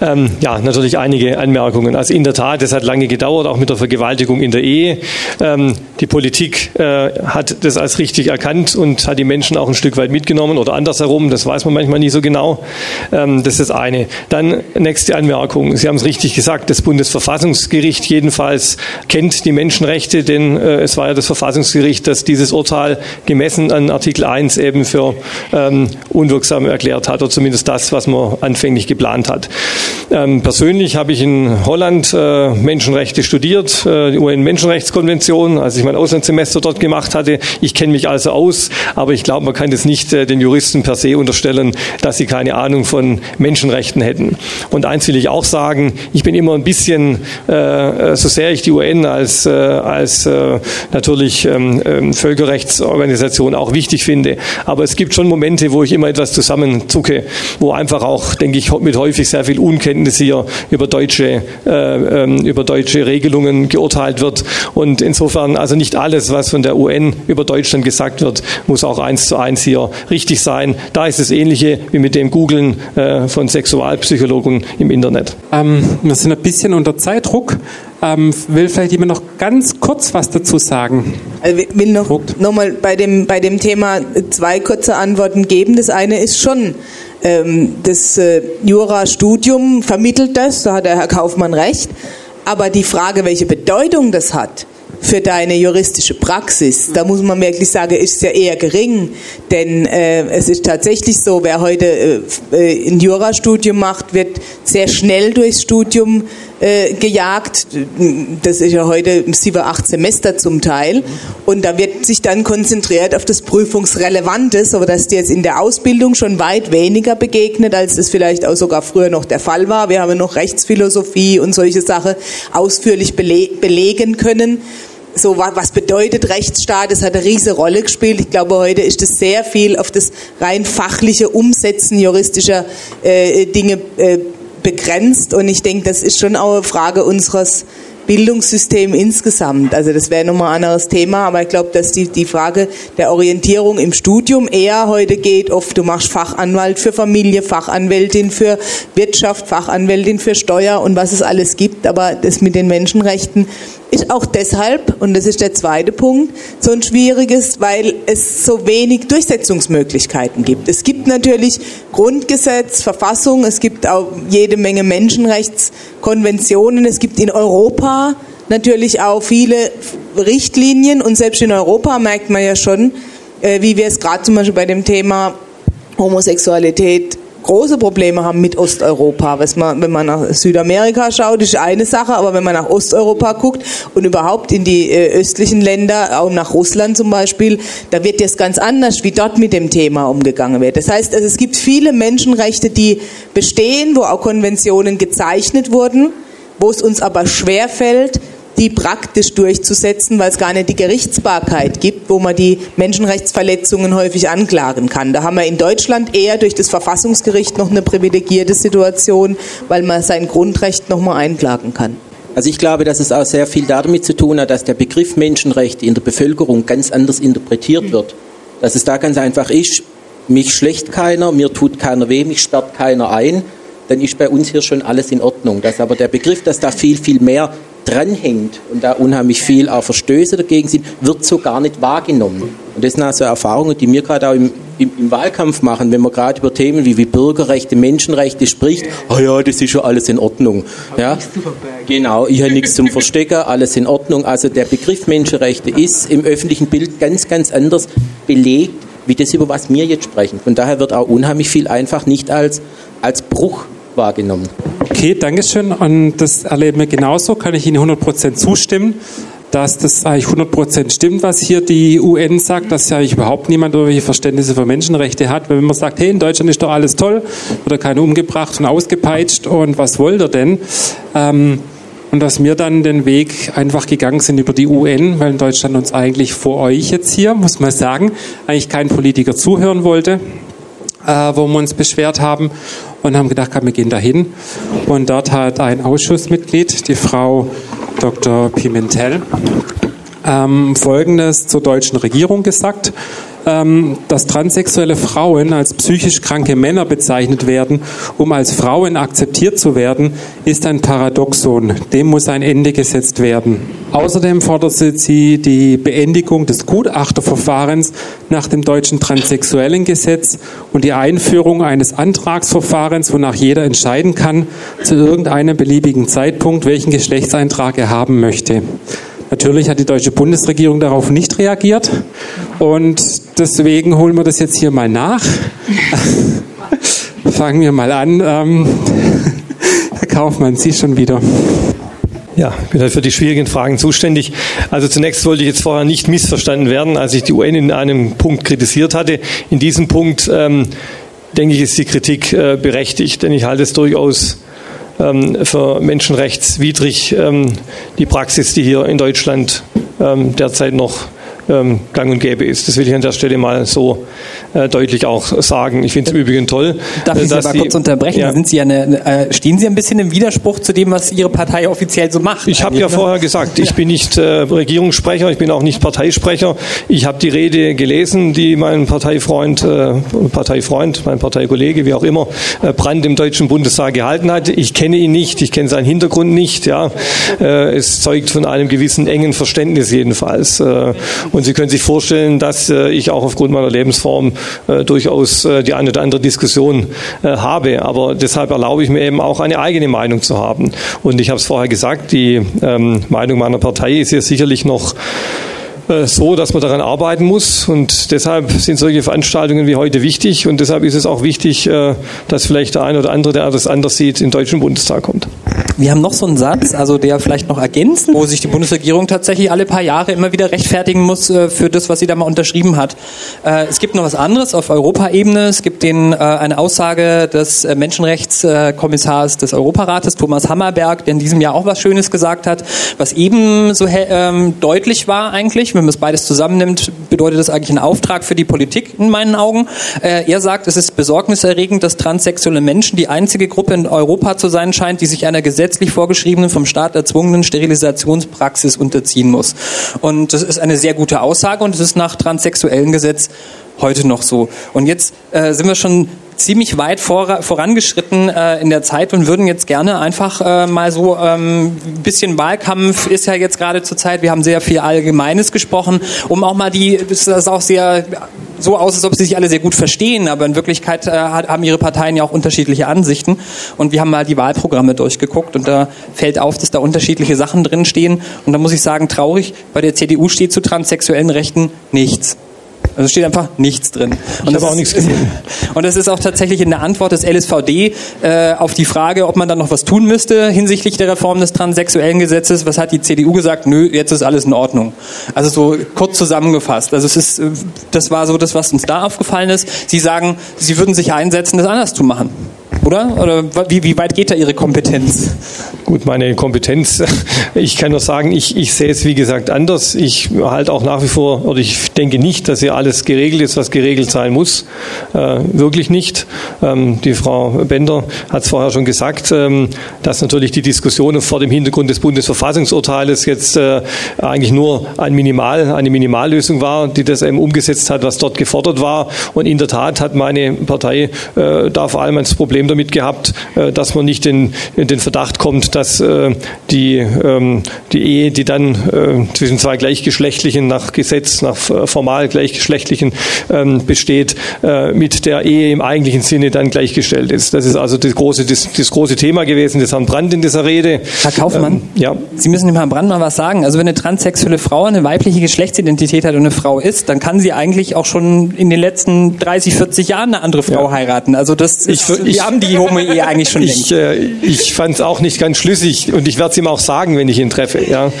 Ähm, ja, natürlich einige Anmerkungen. Also in der Tat, das hat lange gedauert, auch mit der Vergewaltigung in der Ehe. Ähm, die Politik äh, hat das als richtig erkannt und hat die Menschen auch ein Stück weit mitgenommen oder andersherum. Das weiß man manchmal nicht so genau. Ähm, das ist das eine. Dann nächste Anmerkung. Sie haben es richtig gesagt. Das Bundesverfassungsgericht jedenfalls kennt die Menschenrechte, denn äh, es war ja das Verfassungsgericht, das dieses Urteil gemessen an Artikel 1 eben für ähm, unwirksam erklärt hat zumindest das, was man anfänglich geplant hat. Ähm, persönlich habe ich in Holland äh, Menschenrechte studiert, äh, die UN-Menschenrechtskonvention, als ich mein Auslandssemester dort gemacht hatte. Ich kenne mich also aus, aber ich glaube, man kann das nicht äh, den Juristen per se unterstellen, dass sie keine Ahnung von Menschenrechten hätten. Und eins will ich auch sagen, ich bin immer ein bisschen, äh, so sehr ich die UN als, äh, als äh, natürlich ähm, ähm, Völkerrechtsorganisation auch wichtig finde, aber es gibt schon Momente, wo ich immer etwas zusammenzucke wo einfach auch, denke ich, mit häufig sehr viel Unkenntnis hier über deutsche, äh, ähm, über deutsche Regelungen geurteilt wird. Und insofern, also nicht alles, was von der UN über Deutschland gesagt wird, muss auch eins zu eins hier richtig sein. Da ist das Ähnliche wie mit dem Googlen äh, von Sexualpsychologen im Internet. Ähm, wir sind ein bisschen unter Zeitdruck. Ähm, will vielleicht jemand noch ganz kurz was dazu sagen? Also ich will noch, noch mal bei dem, bei dem Thema zwei kurze Antworten geben. Das eine ist schon, das äh, Jurastudium vermittelt das, da hat der Herr Kaufmann recht. Aber die Frage, welche Bedeutung das hat, für deine juristische Praxis. Da muss man wirklich sagen, ist ja eher gering, denn äh, es ist tatsächlich so, wer heute äh, äh, ein Jurastudium macht, wird sehr schnell durchs Studium äh, gejagt. Das ist ja heute sieben, acht Semester zum Teil. Und da wird sich dann konzentriert auf das Prüfungsrelevantes, aber das dir jetzt in der Ausbildung schon weit weniger begegnet, als das vielleicht auch sogar früher noch der Fall war. Wir haben noch Rechtsphilosophie und solche Sachen ausführlich belegen können so was bedeutet Rechtsstaat, das hat eine riesige Rolle gespielt. Ich glaube, heute ist es sehr viel auf das rein fachliche Umsetzen juristischer äh, Dinge äh, begrenzt und ich denke, das ist schon auch eine Frage unseres Bildungssystem insgesamt. Also das wäre nochmal ein anderes Thema, aber ich glaube, dass die, die Frage der Orientierung im Studium eher heute geht, oft du machst Fachanwalt für Familie, Fachanwältin für Wirtschaft, Fachanwältin für Steuer und was es alles gibt, aber das mit den Menschenrechten ist auch deshalb, und das ist der zweite Punkt, so ein schwieriges, weil es so wenig Durchsetzungsmöglichkeiten gibt. Es gibt natürlich Grundgesetz, Verfassung, es gibt auch jede Menge Menschenrechtskonventionen, es gibt in Europa natürlich auch viele Richtlinien und selbst in Europa merkt man ja schon, äh, wie wir es gerade zum Beispiel bei dem Thema Homosexualität große Probleme haben mit Osteuropa. Wenn man nach Südamerika schaut, ist eine Sache, aber wenn man nach Osteuropa guckt und überhaupt in die äh, östlichen Länder, auch nach Russland zum Beispiel, da wird jetzt ganz anders, wie dort mit dem Thema umgegangen wird. Das heißt, es gibt viele Menschenrechte, die bestehen, wo auch Konventionen gezeichnet wurden, wo es uns aber schwerfällt, die praktisch durchzusetzen, weil es gar nicht die Gerichtsbarkeit gibt, wo man die Menschenrechtsverletzungen häufig anklagen kann. Da haben wir in Deutschland eher durch das Verfassungsgericht noch eine privilegierte Situation, weil man sein Grundrecht nochmal einklagen kann. Also ich glaube, dass es auch sehr viel damit zu tun hat, dass der Begriff Menschenrechte in der Bevölkerung ganz anders interpretiert wird. Dass es da ganz einfach ist, mich schlecht keiner, mir tut keiner weh, mich sperrt keiner ein, dann ist bei uns hier schon alles in Ordnung. Dass aber der Begriff, dass da viel, viel mehr dranhängt und da unheimlich viel auch Verstöße dagegen sind, wird so gar nicht wahrgenommen. Und das sind also Erfahrungen, die wir gerade auch im, im, im Wahlkampf machen, wenn man gerade über Themen wie, wie Bürgerrechte, Menschenrechte spricht, oh ja, das ist schon alles in Ordnung. Ja? Genau, ich habe nichts zum Verstecken, alles in Ordnung. Also der Begriff Menschenrechte ist im öffentlichen Bild ganz, ganz anders belegt, wie das, über was wir jetzt sprechen. Von daher wird auch unheimlich viel einfach nicht als, als Bruch wahrgenommen. Okay, Dankeschön. Und das erleben wir genauso. Kann ich Ihnen 100% zustimmen, dass das eigentlich 100% stimmt, was hier die UN sagt, dass ja überhaupt niemand irgendwelche Verständnisse für Menschenrechte hat. Wenn man sagt, hey, in Deutschland ist doch alles toll, wird er keiner umgebracht und ausgepeitscht und was wollt ihr denn? Ähm, und dass wir dann den Weg einfach gegangen sind über die UN, weil in Deutschland uns eigentlich vor euch jetzt hier, muss man sagen, eigentlich kein Politiker zuhören wollte, äh, wo wir uns beschwert haben und haben gedacht, wir gehen dahin. Und dort hat ein Ausschussmitglied, die Frau Dr. Pimentel, ähm, Folgendes zur deutschen Regierung gesagt ähm, dass transsexuelle Frauen als psychisch kranke Männer bezeichnet werden, um als Frauen akzeptiert zu werden, ist ein Paradoxon. Dem muss ein Ende gesetzt werden. Außerdem fordert sie die Beendigung des Gutachterverfahrens nach dem deutschen transsexuellen Gesetz und die Einführung eines Antragsverfahrens, wonach jeder entscheiden kann, zu irgendeinem beliebigen Zeitpunkt, welchen Geschlechtseintrag er haben möchte. Natürlich hat die deutsche Bundesregierung darauf nicht reagiert und deswegen holen wir das jetzt hier mal nach. Fangen wir mal an. Ähm, Herr Kaufmann, Sie schon wieder. Ja, ich bin halt für die schwierigen Fragen zuständig. Also zunächst wollte ich jetzt vorher nicht missverstanden werden, als ich die UN in einem Punkt kritisiert hatte. In diesem Punkt, ähm, denke ich, ist die Kritik äh, berechtigt, denn ich halte es durchaus ähm, für menschenrechtswidrig ähm, die Praxis, die hier in Deutschland ähm, derzeit noch ähm, gang und gäbe ist. Das will ich an der Stelle mal so äh, deutlich auch sagen. Ich finde es im Übrigen toll. Darf ich Sie aber kurz unterbrechen? Ja. Sind Sie eine, äh, stehen Sie ein bisschen im Widerspruch zu dem, was Ihre Partei offiziell so macht? Ich habe ja vorher gesagt, ich bin nicht äh, Regierungssprecher, ich bin auch nicht Parteisprecher. Ich habe die Rede gelesen, die mein Parteifreund, äh, Parteifreund, mein Parteikollege, wie auch immer, äh, Brandt im Deutschen Bundestag gehalten hat. Ich kenne ihn nicht, ich kenne seinen Hintergrund nicht. Ja, äh, es zeugt von einem gewissen engen Verständnis jedenfalls. Und Sie können sich vorstellen, dass äh, ich auch aufgrund meiner Lebensform äh, durchaus äh, die eine oder andere Diskussion habe. Aber deshalb erlaube ich mir eben auch eine eigene Meinung zu haben. Und ich habe es vorher gesagt, die ähm, Meinung meiner Partei ist hier sicherlich noch so, dass man daran arbeiten muss. Und deshalb sind solche Veranstaltungen wie heute wichtig. Und deshalb ist es auch wichtig, äh, dass vielleicht der eine oder andere, der das anders sieht, in den Deutschen Bundestag kommt. Wir haben noch so einen Satz, also der vielleicht noch ergänzen, wo sich die Bundesregierung tatsächlich alle paar Jahre immer wieder rechtfertigen muss äh, für das, was sie da mal unterschrieben hat. Es gibt noch was anderes auf Europaebene. Es gibt den, eine Aussage des Menschenrechtskommissars des Europarates, Thomas Hammerberg, der in diesem Jahr auch was Schönes gesagt hat, was ebenso ähm, deutlich war eigentlich, nicht. Wenn man es beides zusammennimmt, bedeutet das eigentlich einen Auftrag für die Politik in meinen Augen. Äh, er sagt, es ist besorgniserregend, dass transsexuelle Menschen die einzige Gruppe in Europa zu sein scheint, die sich einer gesetzlich vorgeschriebenen, vom Staat erzwungenen Sterilisationspraxis unterziehen muss. Und das ist eine sehr gute Aussage und es ist nach transsexuellen Gesetz heute noch so. Und jetzt äh, sind wir schon ziemlich weit vor, vorangeschritten äh, in der Zeit und würden jetzt gerne einfach äh, mal so ähm, ein bisschen Wahlkampf ist ja jetzt gerade zur Zeit. Wir haben sehr viel Allgemeines gesprochen, um auch mal die, das ist auch sehr so aus, als ob sie sich alle sehr gut verstehen, aber in Wirklichkeit äh, haben ihre Parteien ja auch unterschiedliche Ansichten. Und wir haben mal die Wahlprogramme durchgeguckt und da fällt auf, dass da unterschiedliche Sachen drin stehen. Und da muss ich sagen, traurig, bei der CDU steht zu transsexuellen Rechten nichts. Also steht einfach nichts drin. Und ich habe auch nichts gefunden. Und das ist auch tatsächlich in der Antwort des LSVD äh, auf die Frage, ob man dann noch was tun müsste hinsichtlich der Reform des transsexuellen Gesetzes. Was hat die CDU gesagt? Nö, jetzt ist alles in Ordnung. Also so kurz zusammengefasst. Also es ist, äh, das war so das, was uns da aufgefallen ist. Sie sagen, Sie würden sich einsetzen, das anders zu machen oder? Oder wie, wie weit geht da Ihre Kompetenz? Gut, meine Kompetenz, ich kann nur sagen, ich, ich sehe es wie gesagt anders. Ich halte auch nach wie vor, oder ich denke nicht, dass hier alles geregelt ist, was geregelt sein muss. Äh, wirklich nicht. Ähm, die Frau Bender hat es vorher schon gesagt, ähm, dass natürlich die Diskussion vor dem Hintergrund des Bundesverfassungsurteiles jetzt äh, eigentlich nur ein Minimal, eine Minimallösung war, die das eben umgesetzt hat, was dort gefordert war. Und in der Tat hat meine Partei äh, da vor allem das Problem damit gehabt, äh, dass man nicht in, in den Verdacht kommt, dass äh, die, ähm, die Ehe, die dann äh, zwischen zwei Gleichgeschlechtlichen nach Gesetz, nach formal Gleichgeschlechtlichen ähm, besteht, mit der Ehe im eigentlichen Sinne dann gleichgestellt ist. Das ist also das große, das, das große Thema gewesen des Herrn Brandt in dieser Rede. Herr Kaufmann, ähm, ja. Sie müssen dem Herrn Brandt mal was sagen. Also wenn eine transsexuelle Frau eine weibliche Geschlechtsidentität hat und eine Frau ist, dann kann sie eigentlich auch schon in den letzten 30, 40 Jahren eine andere Frau ja. heiraten. Also das ist, ich, ich, haben die Homo-Ehe eigentlich schon ich, äh, ich fand es auch nicht ganz schlüssig und ich werde es ihm auch sagen, wenn ich ihn treffe. Ja.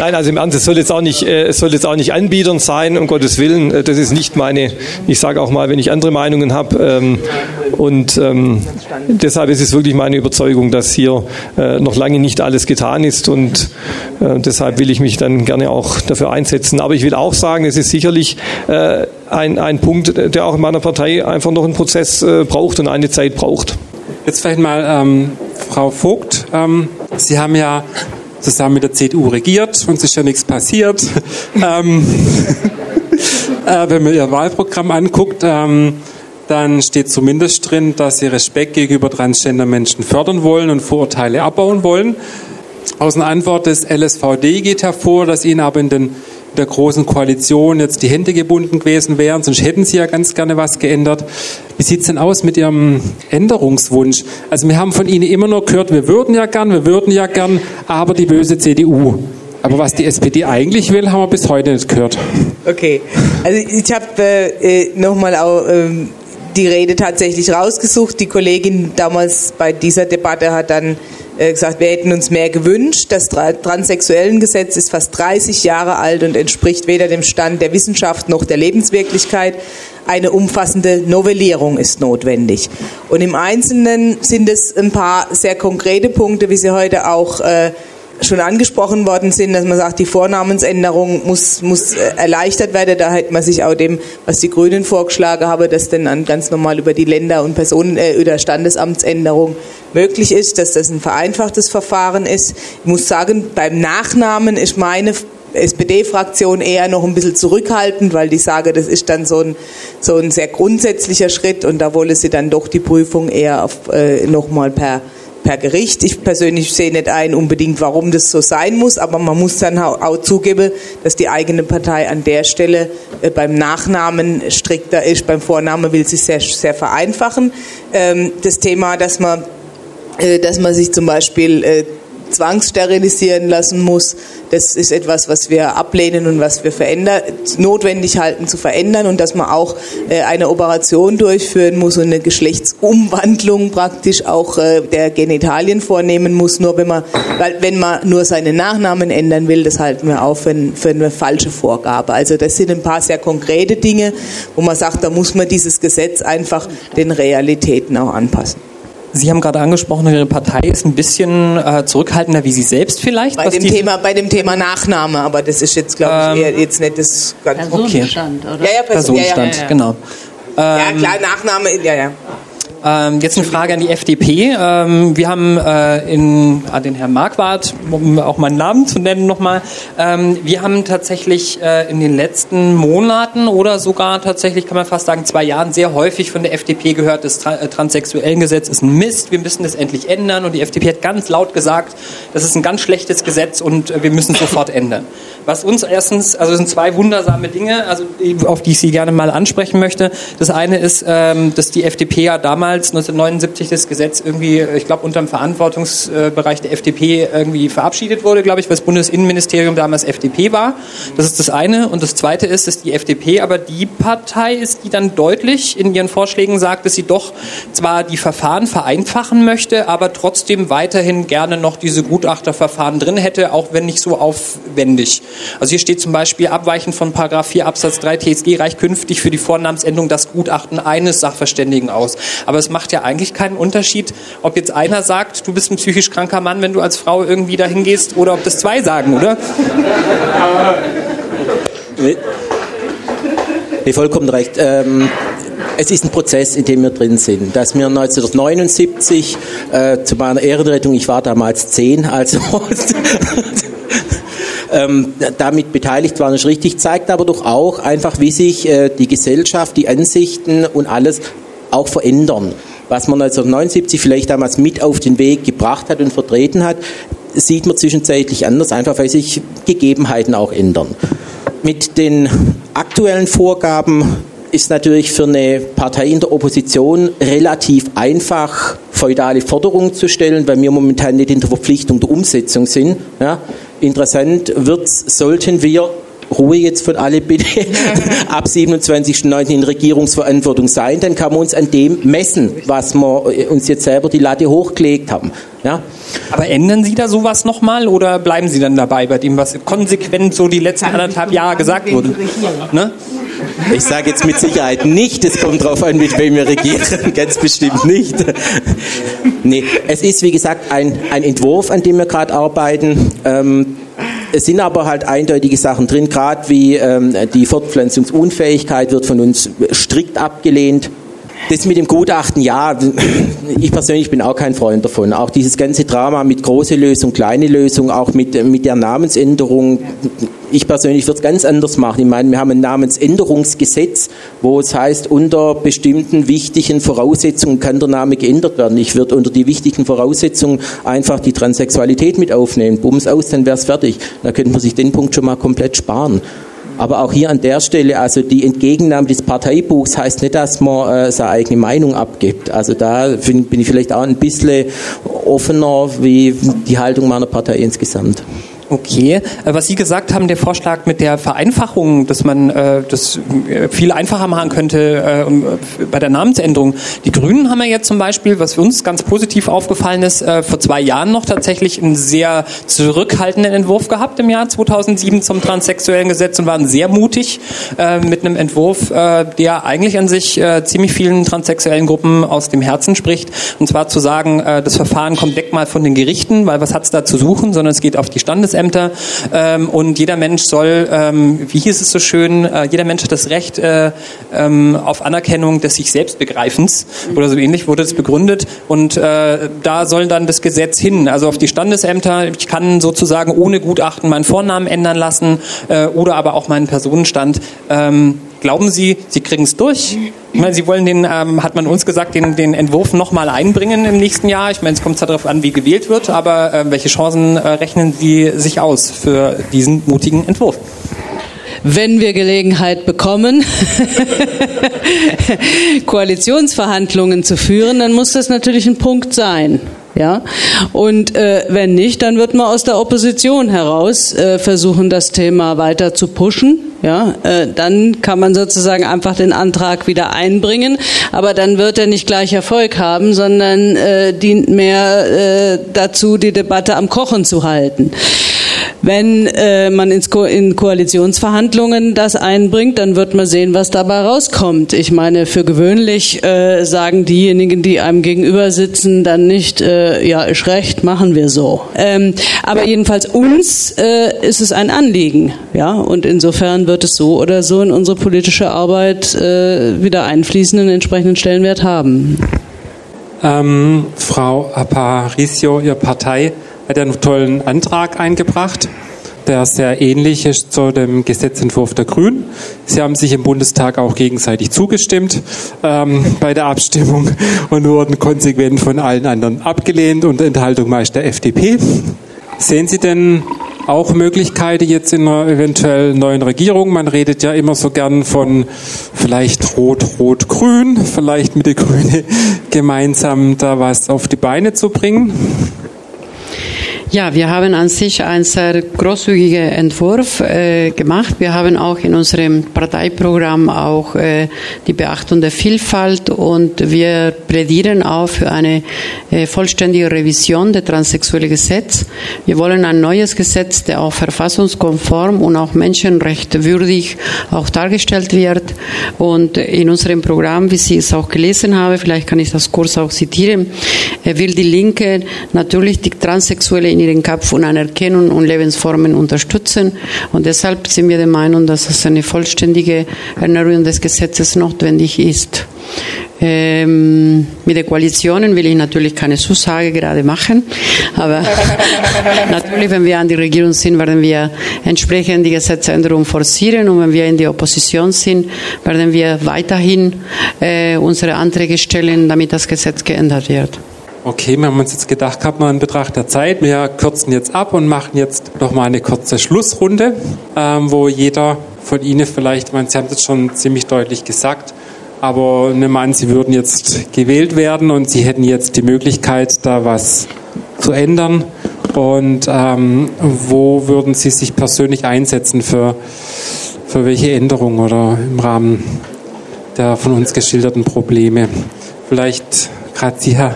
Nein, also im Ernst, es soll jetzt auch nicht, äh, es soll jetzt auch nicht Anbietern sein, um Gottes Willen. Äh, das ist nicht meine, ich sage auch mal, wenn ich andere Meinungen habe. Ähm, und ähm, deshalb ist es wirklich meine Überzeugung, dass hier äh, noch lange nicht alles getan ist. Und deshalb will ich mich dann gerne auch dafür einsetzen. Aber ich will auch sagen, es ist sicherlich ein, ein Punkt, der auch in meiner Partei einfach noch einen Prozess braucht und eine Zeit braucht. Jetzt vielleicht mal ähm, Frau Vogt. Ähm, Sie haben ja zusammen mit der CDU regiert und es ist ja nichts passiert. ähm, äh, wenn man ihr Wahlprogramm anguckt, ähm, dann steht zumindest drin, dass sie Respekt gegenüber Transgender-Menschen fördern wollen und Vorurteile abbauen wollen. Aus einer Antwort des LSVD geht hervor, dass ihnen aber in den der großen Koalition jetzt die Hände gebunden gewesen wären, sonst hätten sie ja ganz gerne was geändert. Wie sieht es denn aus mit Ihrem Änderungswunsch? Also wir haben von Ihnen immer noch gehört, wir würden ja gern, wir würden ja gern, aber die böse CDU. Aber was die SPD eigentlich will, haben wir bis heute nicht gehört. Okay, also ich habe äh, äh nochmal auch äh, die Rede tatsächlich rausgesucht. Die Kollegin damals bei dieser Debatte hat dann gesagt, wir hätten uns mehr gewünscht. Das Transsexuellengesetz ist fast 30 Jahre alt und entspricht weder dem Stand der Wissenschaft noch der Lebenswirklichkeit. Eine umfassende Novellierung ist notwendig. Und im Einzelnen sind es ein paar sehr konkrete Punkte, wie Sie heute auch äh, schon angesprochen worden sind, dass man sagt, die Vornamensänderung muss, muss äh, erleichtert werden. Da hätte man sich auch dem, was die Grünen vorgeschlagen haben, dass dann ganz normal über die Länder- und Personen- äh, oder Standesamtsänderung möglich ist, dass das ein vereinfachtes Verfahren ist. Ich muss sagen, beim Nachnamen ist meine SPD-Fraktion eher noch ein bisschen zurückhaltend, weil die sage, das ist dann so ein, so ein sehr grundsätzlicher Schritt und da wolle sie dann doch die Prüfung eher auf, äh, nochmal per per Gericht. Ich persönlich sehe nicht ein unbedingt, warum das so sein muss, aber man muss dann auch zugeben, dass die eigene Partei an der Stelle äh, beim Nachnamen strikter ist. Beim Vornamen will sie sehr, sehr vereinfachen. Ähm, das Thema, dass man, äh, dass man sich zum Beispiel äh, zwangssterilisieren lassen muss. Das ist etwas, was wir ablehnen und was wir notwendig halten zu verändern und dass man auch äh, eine Operation durchführen muss und eine Geschlechtsumwandlung praktisch auch äh, der Genitalien vornehmen muss. Nur wenn man, weil wenn man nur seinen Nachnamen ändern will, das halten wir auch für, für eine falsche Vorgabe. Also das sind ein paar sehr konkrete Dinge, wo man sagt, da muss man dieses Gesetz einfach den Realitäten auch anpassen. Sie haben gerade angesprochen, Ihre Partei ist ein bisschen äh, zurückhaltender wie Sie selbst vielleicht. Bei dem, Thema, bei dem Thema Nachname, aber das ist jetzt, glaube ich, ähm, jetzt nicht das ganz Personenstand, okay. oder? Ja, ja, Person, Personenstand, ja, ja, ja. genau. ja, klar, Nachname, ja, ja. Ähm, jetzt eine Frage an die FDP. Ähm, wir haben äh, in, an den Herrn Marquardt, um auch meinen Namen zu nennen nochmal, ähm, wir haben tatsächlich äh, in den letzten Monaten oder sogar tatsächlich, kann man fast sagen, zwei Jahren sehr häufig von der FDP gehört, das Tra äh, Transsexuellengesetz ist ein Mist, wir müssen das endlich ändern und die FDP hat ganz laut gesagt, das ist ein ganz schlechtes Gesetz und äh, wir müssen es sofort ändern. Was uns erstens, also sind zwei wundersame Dinge, also auf die ich Sie gerne mal ansprechen möchte. Das eine ist, ähm, dass die FDP ja damals 1979 das Gesetz irgendwie, ich glaube, unter dem Verantwortungsbereich der FDP irgendwie verabschiedet wurde, glaube ich, weil das Bundesinnenministerium damals FDP war. Das ist das eine. Und das zweite ist, dass die FDP aber die Partei ist, die dann deutlich in ihren Vorschlägen sagt, dass sie doch zwar die Verfahren vereinfachen möchte, aber trotzdem weiterhin gerne noch diese Gutachterverfahren drin hätte, auch wenn nicht so aufwendig. Also hier steht zum Beispiel, abweichend von Paragraph 4 Absatz 3 TSG reicht künftig für die Vornamensänderung das Gutachten eines Sachverständigen aus. Aber es macht ja eigentlich keinen Unterschied, ob jetzt einer sagt, du bist ein psychisch kranker Mann, wenn du als Frau irgendwie dahin gehst, oder ob das zwei sagen, oder? Nee, nee vollkommen recht. Ähm, es ist ein Prozess, in dem wir drin sind. Dass wir 1979 äh, zu meiner Ehrenrettung, ich war damals zehn, also ähm, damit beteiligt waren, ist richtig, zeigt aber doch auch einfach, wie sich äh, die Gesellschaft, die Ansichten und alles auch verändern. Was man 1979 vielleicht damals mit auf den Weg gebracht hat und vertreten hat, sieht man zwischenzeitlich anders, einfach weil sich Gegebenheiten auch ändern. Mit den aktuellen Vorgaben ist natürlich für eine Partei in der Opposition relativ einfach, feudale Forderungen zu stellen, weil wir momentan nicht in der Verpflichtung der Umsetzung sind. Ja. Interessant wird, sollten wir Ruhe jetzt von alle bitte, ab 27.09. in Regierungsverantwortung sein, dann kann man uns an dem messen, was wir uns jetzt selber die Latte hochgelegt haben. Ja? Aber ändern Sie da sowas nochmal oder bleiben Sie dann dabei bei dem, was konsequent so die letzten anderthalb Jahre gesagt wurde? Ne? Ich sage jetzt mit Sicherheit nicht, es kommt darauf an, mit wem wir regieren, ganz bestimmt nicht. Nee, es ist wie gesagt ein, ein Entwurf, an dem wir gerade arbeiten. Ähm, es sind aber halt eindeutige Sachen drin, gerade wie ähm, die Fortpflanzungsunfähigkeit wird von uns strikt abgelehnt. Das mit dem Gutachten, ja, ich persönlich bin auch kein Freund davon. Auch dieses ganze Drama mit große Lösung, kleine Lösung, auch mit, mit der Namensänderung. Ich persönlich würde es ganz anders machen. Ich meine, wir haben ein Namensänderungsgesetz, wo es heißt, unter bestimmten wichtigen Voraussetzungen kann der Name geändert werden. Ich würde unter die wichtigen Voraussetzungen einfach die Transsexualität mit aufnehmen. Bums aus, dann wäre es fertig. Da könnte man sich den Punkt schon mal komplett sparen. Aber auch hier an der Stelle, also die Entgegennahme des Parteibuchs heißt nicht, dass man äh, seine eigene Meinung abgibt. Also da bin ich vielleicht auch ein bisschen offener wie die Haltung meiner Partei insgesamt. Okay, äh, was Sie gesagt haben, der Vorschlag mit der Vereinfachung, dass man äh, das äh, viel einfacher machen könnte äh, bei der Namensänderung. Die Grünen haben ja jetzt zum Beispiel, was für uns ganz positiv aufgefallen ist, äh, vor zwei Jahren noch tatsächlich einen sehr zurückhaltenden Entwurf gehabt im Jahr 2007 zum transsexuellen Gesetz und waren sehr mutig äh, mit einem Entwurf, äh, der eigentlich an sich äh, ziemlich vielen transsexuellen Gruppen aus dem Herzen spricht. Und zwar zu sagen, äh, das Verfahren kommt weg mal von den Gerichten, weil was hat es da zu suchen, sondern es geht auf die Standesämter Standesämter ähm, und jeder Mensch soll, ähm, wie hieß es so schön, äh, jeder Mensch hat das Recht äh, ähm, auf Anerkennung des sich selbst Begreifens oder so ähnlich wurde es begründet und äh, da soll dann das Gesetz hin, also auf die Standesämter. Ich kann sozusagen ohne Gutachten meinen Vornamen ändern lassen äh, oder aber auch meinen Personenstand. Ähm, Glauben Sie, Sie kriegen es durch? Ich meine, Sie wollen den, ähm, hat man uns gesagt, den, den Entwurf nochmal einbringen im nächsten Jahr. Ich meine, es kommt darauf an, wie gewählt wird, aber äh, welche Chancen äh, rechnen Sie sich aus für diesen mutigen Entwurf? wenn wir Gelegenheit bekommen, Koalitionsverhandlungen zu führen, dann muss das natürlich ein Punkt sein. Ja, und äh, wenn nicht, dann wird man aus der Opposition heraus äh, versuchen, das Thema weiter zu pushen. Ja, äh, dann kann man sozusagen einfach den Antrag wieder einbringen, aber dann wird er nicht gleich Erfolg haben, sondern äh, dient mehr äh, dazu, die Debatte am Kochen zu halten. Wenn äh, man ins Ko in Koalitionsverhandlungen das einbringt, dann wird man sehen, was dabei rauskommt. Ich meine, für gewöhnlich äh, sagen diejenigen, die einem gegenüber sitzen, dann nicht, äh, ja, ist recht, machen wir so. Ähm, aber jedenfalls uns äh, ist es ein Anliegen, ja, und insofern wird es so oder so in unsere politische Arbeit äh, wieder einfließen und entsprechenden Stellenwert haben. Ähm, Frau Aparicio, Ihre Partei hat einen tollen Antrag eingebracht, der sehr ähnlich ist zu dem Gesetzentwurf der Grünen. Sie haben sich im Bundestag auch gegenseitig zugestimmt ähm, bei der Abstimmung und wurden konsequent von allen anderen abgelehnt und Enthaltung meist der FDP. Sehen Sie denn auch Möglichkeiten jetzt in einer eventuell neuen Regierung? Man redet ja immer so gern von vielleicht Rot, Rot, Grün, vielleicht mit den Grünen gemeinsam da was auf die Beine zu bringen. Ja, wir haben an sich einen sehr großzügigen Entwurf äh, gemacht. Wir haben auch in unserem Parteiprogramm auch äh, die Beachtung der Vielfalt und wir plädieren auch für eine äh, vollständige Revision der transsexuellen Gesetz. Wir wollen ein neues Gesetz, der auch verfassungskonform und auch menschenrechtwürdig auch dargestellt wird. Und in unserem Programm, wie Sie es auch gelesen haben, vielleicht kann ich das kurz auch zitieren, will die Linke natürlich die transsexuelle in ihren Kampf und Anerkennung und Lebensformen unterstützen. Und deshalb sind wir der Meinung, dass es eine vollständige Erneuerung des Gesetzes notwendig ist. Ähm, mit den Koalitionen will ich natürlich keine Zusage gerade machen, aber natürlich, wenn wir an die Regierung sind, werden wir entsprechend die Gesetzänderung forcieren und wenn wir in der Opposition sind, werden wir weiterhin äh, unsere Anträge stellen, damit das Gesetz geändert wird. Okay, wir haben uns jetzt gedacht gehabt, mal in Betracht der Zeit, wir kürzen jetzt ab und machen jetzt nochmal eine kurze Schlussrunde, ähm, wo jeder von Ihnen vielleicht, meine, Sie haben das schon ziemlich deutlich gesagt, aber nehmen an, Sie würden jetzt gewählt werden und Sie hätten jetzt die Möglichkeit, da was zu ändern. Und ähm, wo würden Sie sich persönlich einsetzen für, für welche Änderungen oder im Rahmen der von uns geschilderten Probleme? Vielleicht gerade Sie, Herr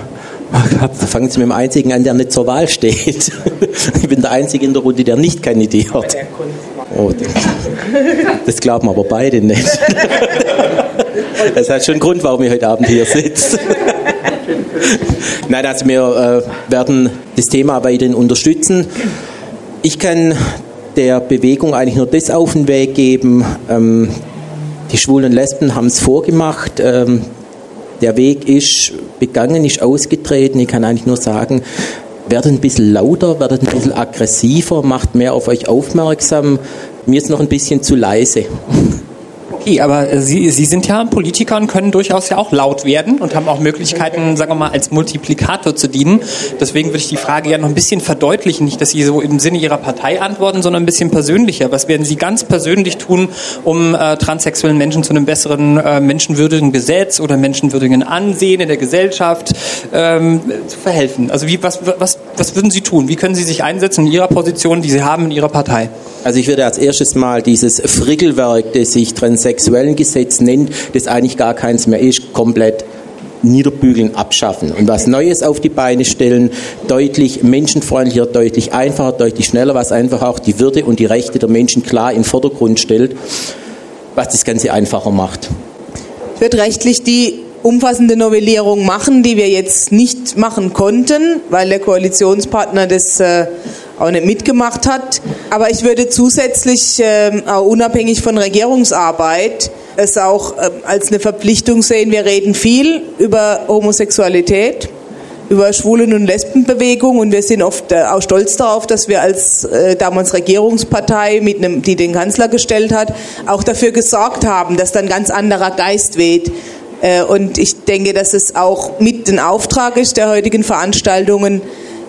Fangen Sie mit dem Einzigen an, der nicht zur Wahl steht. Ich bin der Einzige in der Runde, der nicht kandidiert. Oh, das glauben aber beide nicht. Das hat schon einen Grund, warum ich heute Abend hier sitze. Nein, also wir äh, werden das Thema weiterhin unterstützen. Ich kann der Bewegung eigentlich nur das auf den Weg geben. Ähm, die Schwulen und Lesben haben es vorgemacht. Ähm, der Weg ist begangen, ist ausgetreten. Ich kann eigentlich nur sagen, werdet ein bisschen lauter, werdet ein bisschen aggressiver, macht mehr auf euch aufmerksam. Mir ist noch ein bisschen zu leise. Okay, aber äh, Sie, Sie sind ja Politiker und können durchaus ja auch laut werden und haben auch Möglichkeiten, sagen wir mal, als Multiplikator zu dienen. Deswegen würde ich die Frage ja noch ein bisschen verdeutlichen, nicht, dass Sie so im Sinne Ihrer Partei antworten, sondern ein bisschen persönlicher. Was werden Sie ganz persönlich tun, um äh, transsexuellen Menschen zu einem besseren äh, menschenwürdigen Gesetz oder menschenwürdigen Ansehen in der Gesellschaft ähm, zu verhelfen? Also wie, was, was, was würden Sie tun? Wie können Sie sich einsetzen in Ihrer Position, die Sie haben in Ihrer Partei? Also ich würde als erstes mal dieses Frickelwerk, das sich transsexuellen Gesetz nennt, das eigentlich gar keins mehr ist, komplett niederbügeln, abschaffen und was Neues auf die Beine stellen, deutlich menschenfreundlicher, deutlich einfacher, deutlich schneller, was einfach auch die Würde und die Rechte der Menschen klar in den Vordergrund stellt, was das Ganze einfacher macht. Wird rechtlich die umfassende Novellierung machen, die wir jetzt nicht machen konnten, weil der Koalitionspartner das äh, auch nicht mitgemacht hat. Aber ich würde zusätzlich, äh, auch unabhängig von Regierungsarbeit, es auch äh, als eine Verpflichtung sehen. Wir reden viel über Homosexualität, über Schwulen- und Lesbenbewegung und wir sind oft äh, auch stolz darauf, dass wir als äh, damals Regierungspartei, mit einem, die den Kanzler gestellt hat, auch dafür gesorgt haben, dass dann ganz anderer Geist weht. Äh, und ich denke, dass es auch mit dem Auftrag ist der heutigen Veranstaltungen,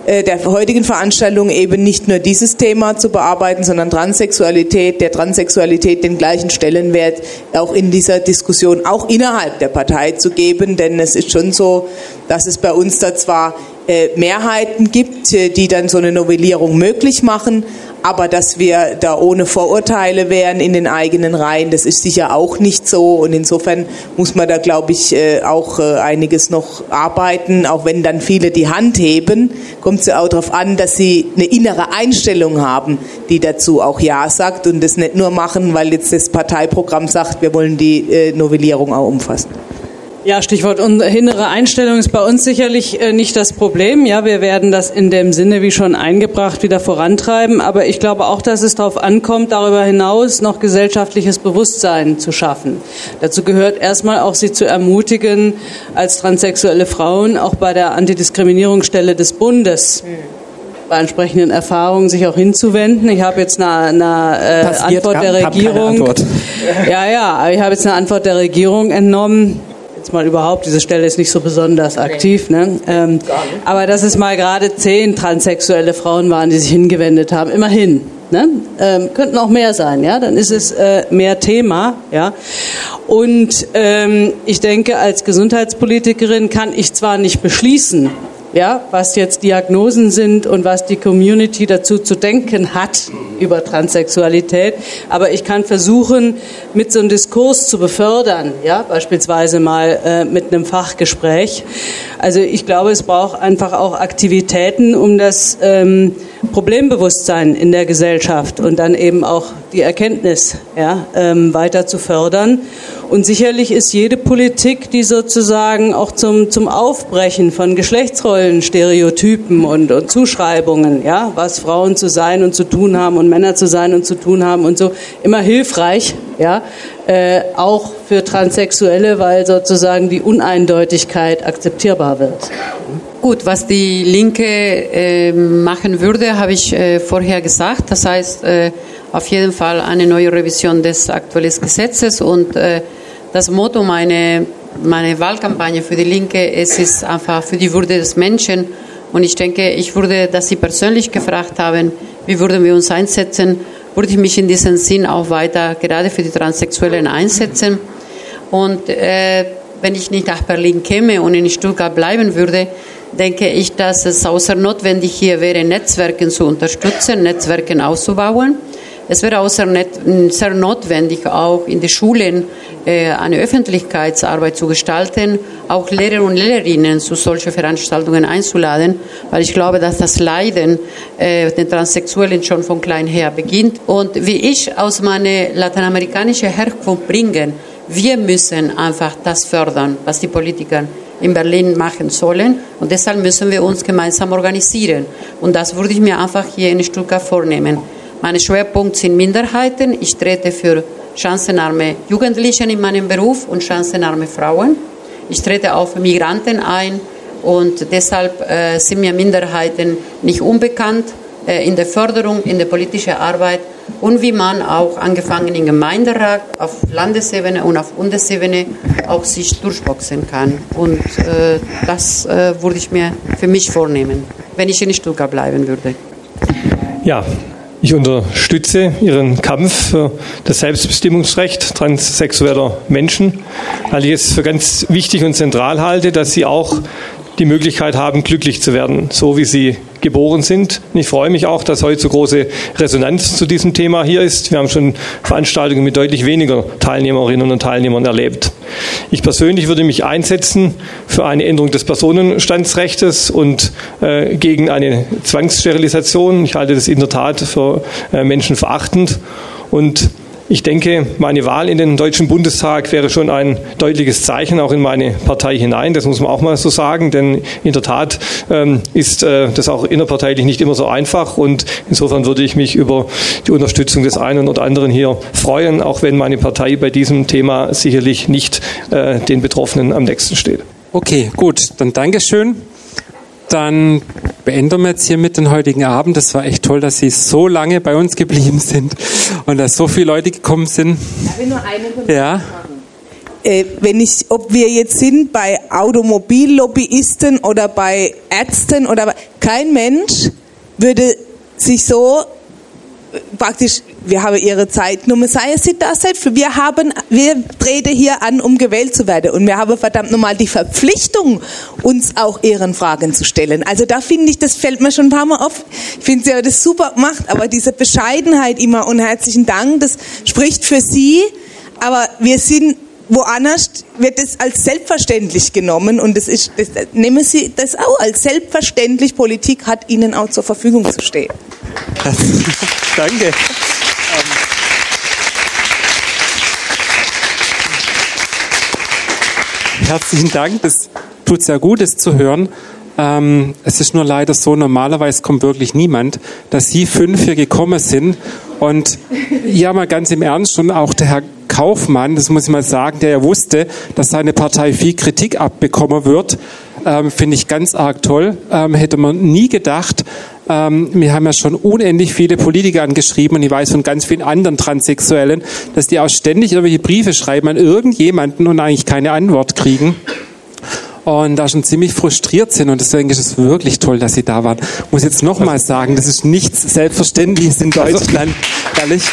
der heutigen Veranstaltung eben nicht nur dieses Thema zu bearbeiten, sondern Transsexualität, der Transsexualität den gleichen Stellenwert auch in dieser Diskussion, auch innerhalb der Partei zu geben. Denn es ist schon so, dass es bei uns da zwar äh, Mehrheiten gibt, äh, die dann so eine Novellierung möglich machen. Aber dass wir da ohne Vorurteile wären in den eigenen Reihen, das ist sicher auch nicht so. Und insofern muss man da, glaube ich, äh, auch einiges noch arbeiten. Auch wenn dann viele die Hand heben, kommt es ja auch darauf an, dass sie eine innere Einstellung haben, die dazu auch Ja sagt und das nicht nur machen, weil jetzt das Parteiprogramm sagt, wir wollen die Novellierung auch umfassen. Ja, Stichwort innere Einstellung ist bei uns sicherlich äh, nicht das Problem. Ja, wir werden das in dem Sinne, wie schon eingebracht, wieder vorantreiben. Aber ich glaube auch, dass es darauf ankommt, darüber hinaus noch gesellschaftliches Bewusstsein zu schaffen. Dazu gehört erstmal auch, sie zu ermutigen, als transsexuelle Frauen auch bei der Antidiskriminierungsstelle des Bundes bei entsprechenden Erfahrungen sich auch hinzuwenden. Ich habe jetzt eine, eine äh, Antwort der Regierung. Antwort. Ja, ja, ich habe jetzt eine Antwort der Regierung entnommen jetzt mal überhaupt, diese Stelle ist nicht so besonders aktiv, ne? Ähm, aber dass es mal gerade zehn transsexuelle Frauen waren, die sich hingewendet haben, immerhin. Ne? Ähm, könnten auch mehr sein, ja, dann ist es äh, mehr Thema, ja. Und ähm, ich denke, als Gesundheitspolitikerin kann ich zwar nicht beschließen, ja, was jetzt Diagnosen sind und was die Community dazu zu denken hat über Transsexualität. Aber ich kann versuchen, mit so einem Diskurs zu befördern, ja, beispielsweise mal äh, mit einem Fachgespräch. Also ich glaube, es braucht einfach auch Aktivitäten, um das ähm, Problembewusstsein in der Gesellschaft und dann eben auch die Erkenntnis ja, ähm, weiter zu fördern. Und sicherlich ist jede Politik, die sozusagen auch zum, zum Aufbrechen von Geschlechtsrollen, Stereotypen und, und Zuschreibungen, ja, was Frauen zu sein und zu tun haben und Männer zu sein und zu tun haben und so, immer hilfreich, ja, äh, auch für Transsexuelle, weil sozusagen die Uneindeutigkeit akzeptierbar wird. Gut, was die Linke äh, machen würde, habe ich äh, vorher gesagt. Das heißt, äh, auf jeden Fall eine neue Revision des aktuellen Gesetzes und äh, das Motto meiner meine Wahlkampagne für die Linke es ist einfach für die Würde des Menschen und ich denke, ich würde, dass Sie persönlich gefragt haben, wie würden wir uns einsetzen, würde ich mich in diesem Sinn auch weiter gerade für die Transsexuellen einsetzen und äh, wenn ich nicht nach Berlin käme und in Stuttgart bleiben würde, denke ich, dass es außer notwendig hier wäre, Netzwerke zu unterstützen, Netzwerke auszubauen. Es wäre außer sehr notwendig, auch in den Schulen äh, eine Öffentlichkeitsarbeit zu gestalten, auch Lehrer und Lehrerinnen zu solchen Veranstaltungen einzuladen, weil ich glaube, dass das Leiden äh, den Transsexuellen schon von klein her beginnt. Und wie ich aus meiner lateinamerikanischen Herkunft bringe, wir müssen einfach das fördern, was die Politiker in Berlin machen sollen. Und deshalb müssen wir uns gemeinsam organisieren. Und das würde ich mir einfach hier in Stuttgart vornehmen. Meine Schwerpunkte sind Minderheiten. Ich trete für chancenarme Jugendliche in meinem Beruf und chancenarme Frauen. Ich trete auch für Migranten ein und deshalb äh, sind mir Minderheiten nicht unbekannt äh, in der Förderung, in der politischen Arbeit und wie man auch angefangen im Gemeinderat auf Landesebene und auf Bundesebene auch sich durchboxen kann. Und äh, das äh, würde ich mir für mich vornehmen, wenn ich in Stuttgart bleiben würde. Ja, ich unterstütze Ihren Kampf für das Selbstbestimmungsrecht transsexueller Menschen, weil ich es für ganz wichtig und zentral halte, dass Sie auch die Möglichkeit haben, glücklich zu werden, so wie sie geboren sind. Und ich freue mich auch, dass heute so große Resonanz zu diesem Thema hier ist. Wir haben schon Veranstaltungen mit deutlich weniger Teilnehmerinnen und Teilnehmern erlebt. Ich persönlich würde mich einsetzen für eine Änderung des Personenstandsrechts und äh, gegen eine Zwangssterilisation. Ich halte das in der Tat für äh, menschenverachtend und ich denke, meine Wahl in den Deutschen Bundestag wäre schon ein deutliches Zeichen auch in meine Partei hinein. Das muss man auch mal so sagen, denn in der Tat ähm, ist äh, das auch innerparteilich nicht immer so einfach und insofern würde ich mich über die Unterstützung des einen oder anderen hier freuen, auch wenn meine Partei bei diesem Thema sicherlich nicht äh, den Betroffenen am nächsten steht. Okay, gut, dann Dankeschön dann beenden wir jetzt hier mit den heutigen Abend. Das war echt toll, dass Sie so lange bei uns geblieben sind und dass so viele Leute gekommen sind. Darf ich nur eine ja. Äh, wenn ich, ob wir jetzt sind bei Automobillobbyisten oder bei Ärzten oder kein Mensch würde sich so äh, praktisch wir haben ihre Zeitnummer, sei es sie das selbst. Wir haben, wir treten hier an, um gewählt zu werden. Und wir haben verdammt nochmal die Verpflichtung, uns auch ihren Fragen zu stellen. Also da finde ich, das fällt mir schon ein paar Mal auf. Ich finde, sie haben das super gemacht, aber diese Bescheidenheit immer und herzlichen Dank, das spricht für sie. Aber wir sind woanders wird es als selbstverständlich genommen und das ist, das, nehmen Sie das auch als selbstverständlich. Politik hat Ihnen auch zur Verfügung zu stehen. Danke. Herzlichen Dank. Das tut sehr gut, es zu hören. Ähm, es ist nur leider so, normalerweise kommt wirklich niemand, dass Sie fünf hier gekommen sind. Und ja, mal ganz im Ernst, und auch der Herr Kaufmann, das muss ich mal sagen, der ja wusste, dass seine Partei viel Kritik abbekommen wird, ähm, finde ich ganz arg toll. Ähm, hätte man nie gedacht. Ähm, wir haben ja schon unendlich viele Politiker angeschrieben und ich weiß von ganz vielen anderen Transsexuellen, dass die auch ständig irgendwelche Briefe schreiben an irgendjemanden und eigentlich keine Antwort kriegen und da schon ziemlich frustriert sind und deswegen ist es wirklich toll, dass Sie da waren. Ich muss jetzt nochmal sagen, das ist nichts Selbstverständliches in Deutschland, ehrlich.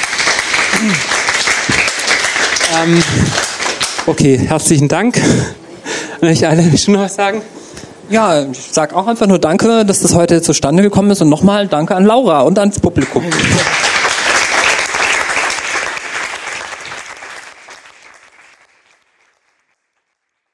Ähm, okay, herzlichen Dank. An euch alle, du noch was sagen? Ja, ich sage auch einfach nur Danke, dass das heute zustande gekommen ist und nochmal Danke an Laura und ans Publikum.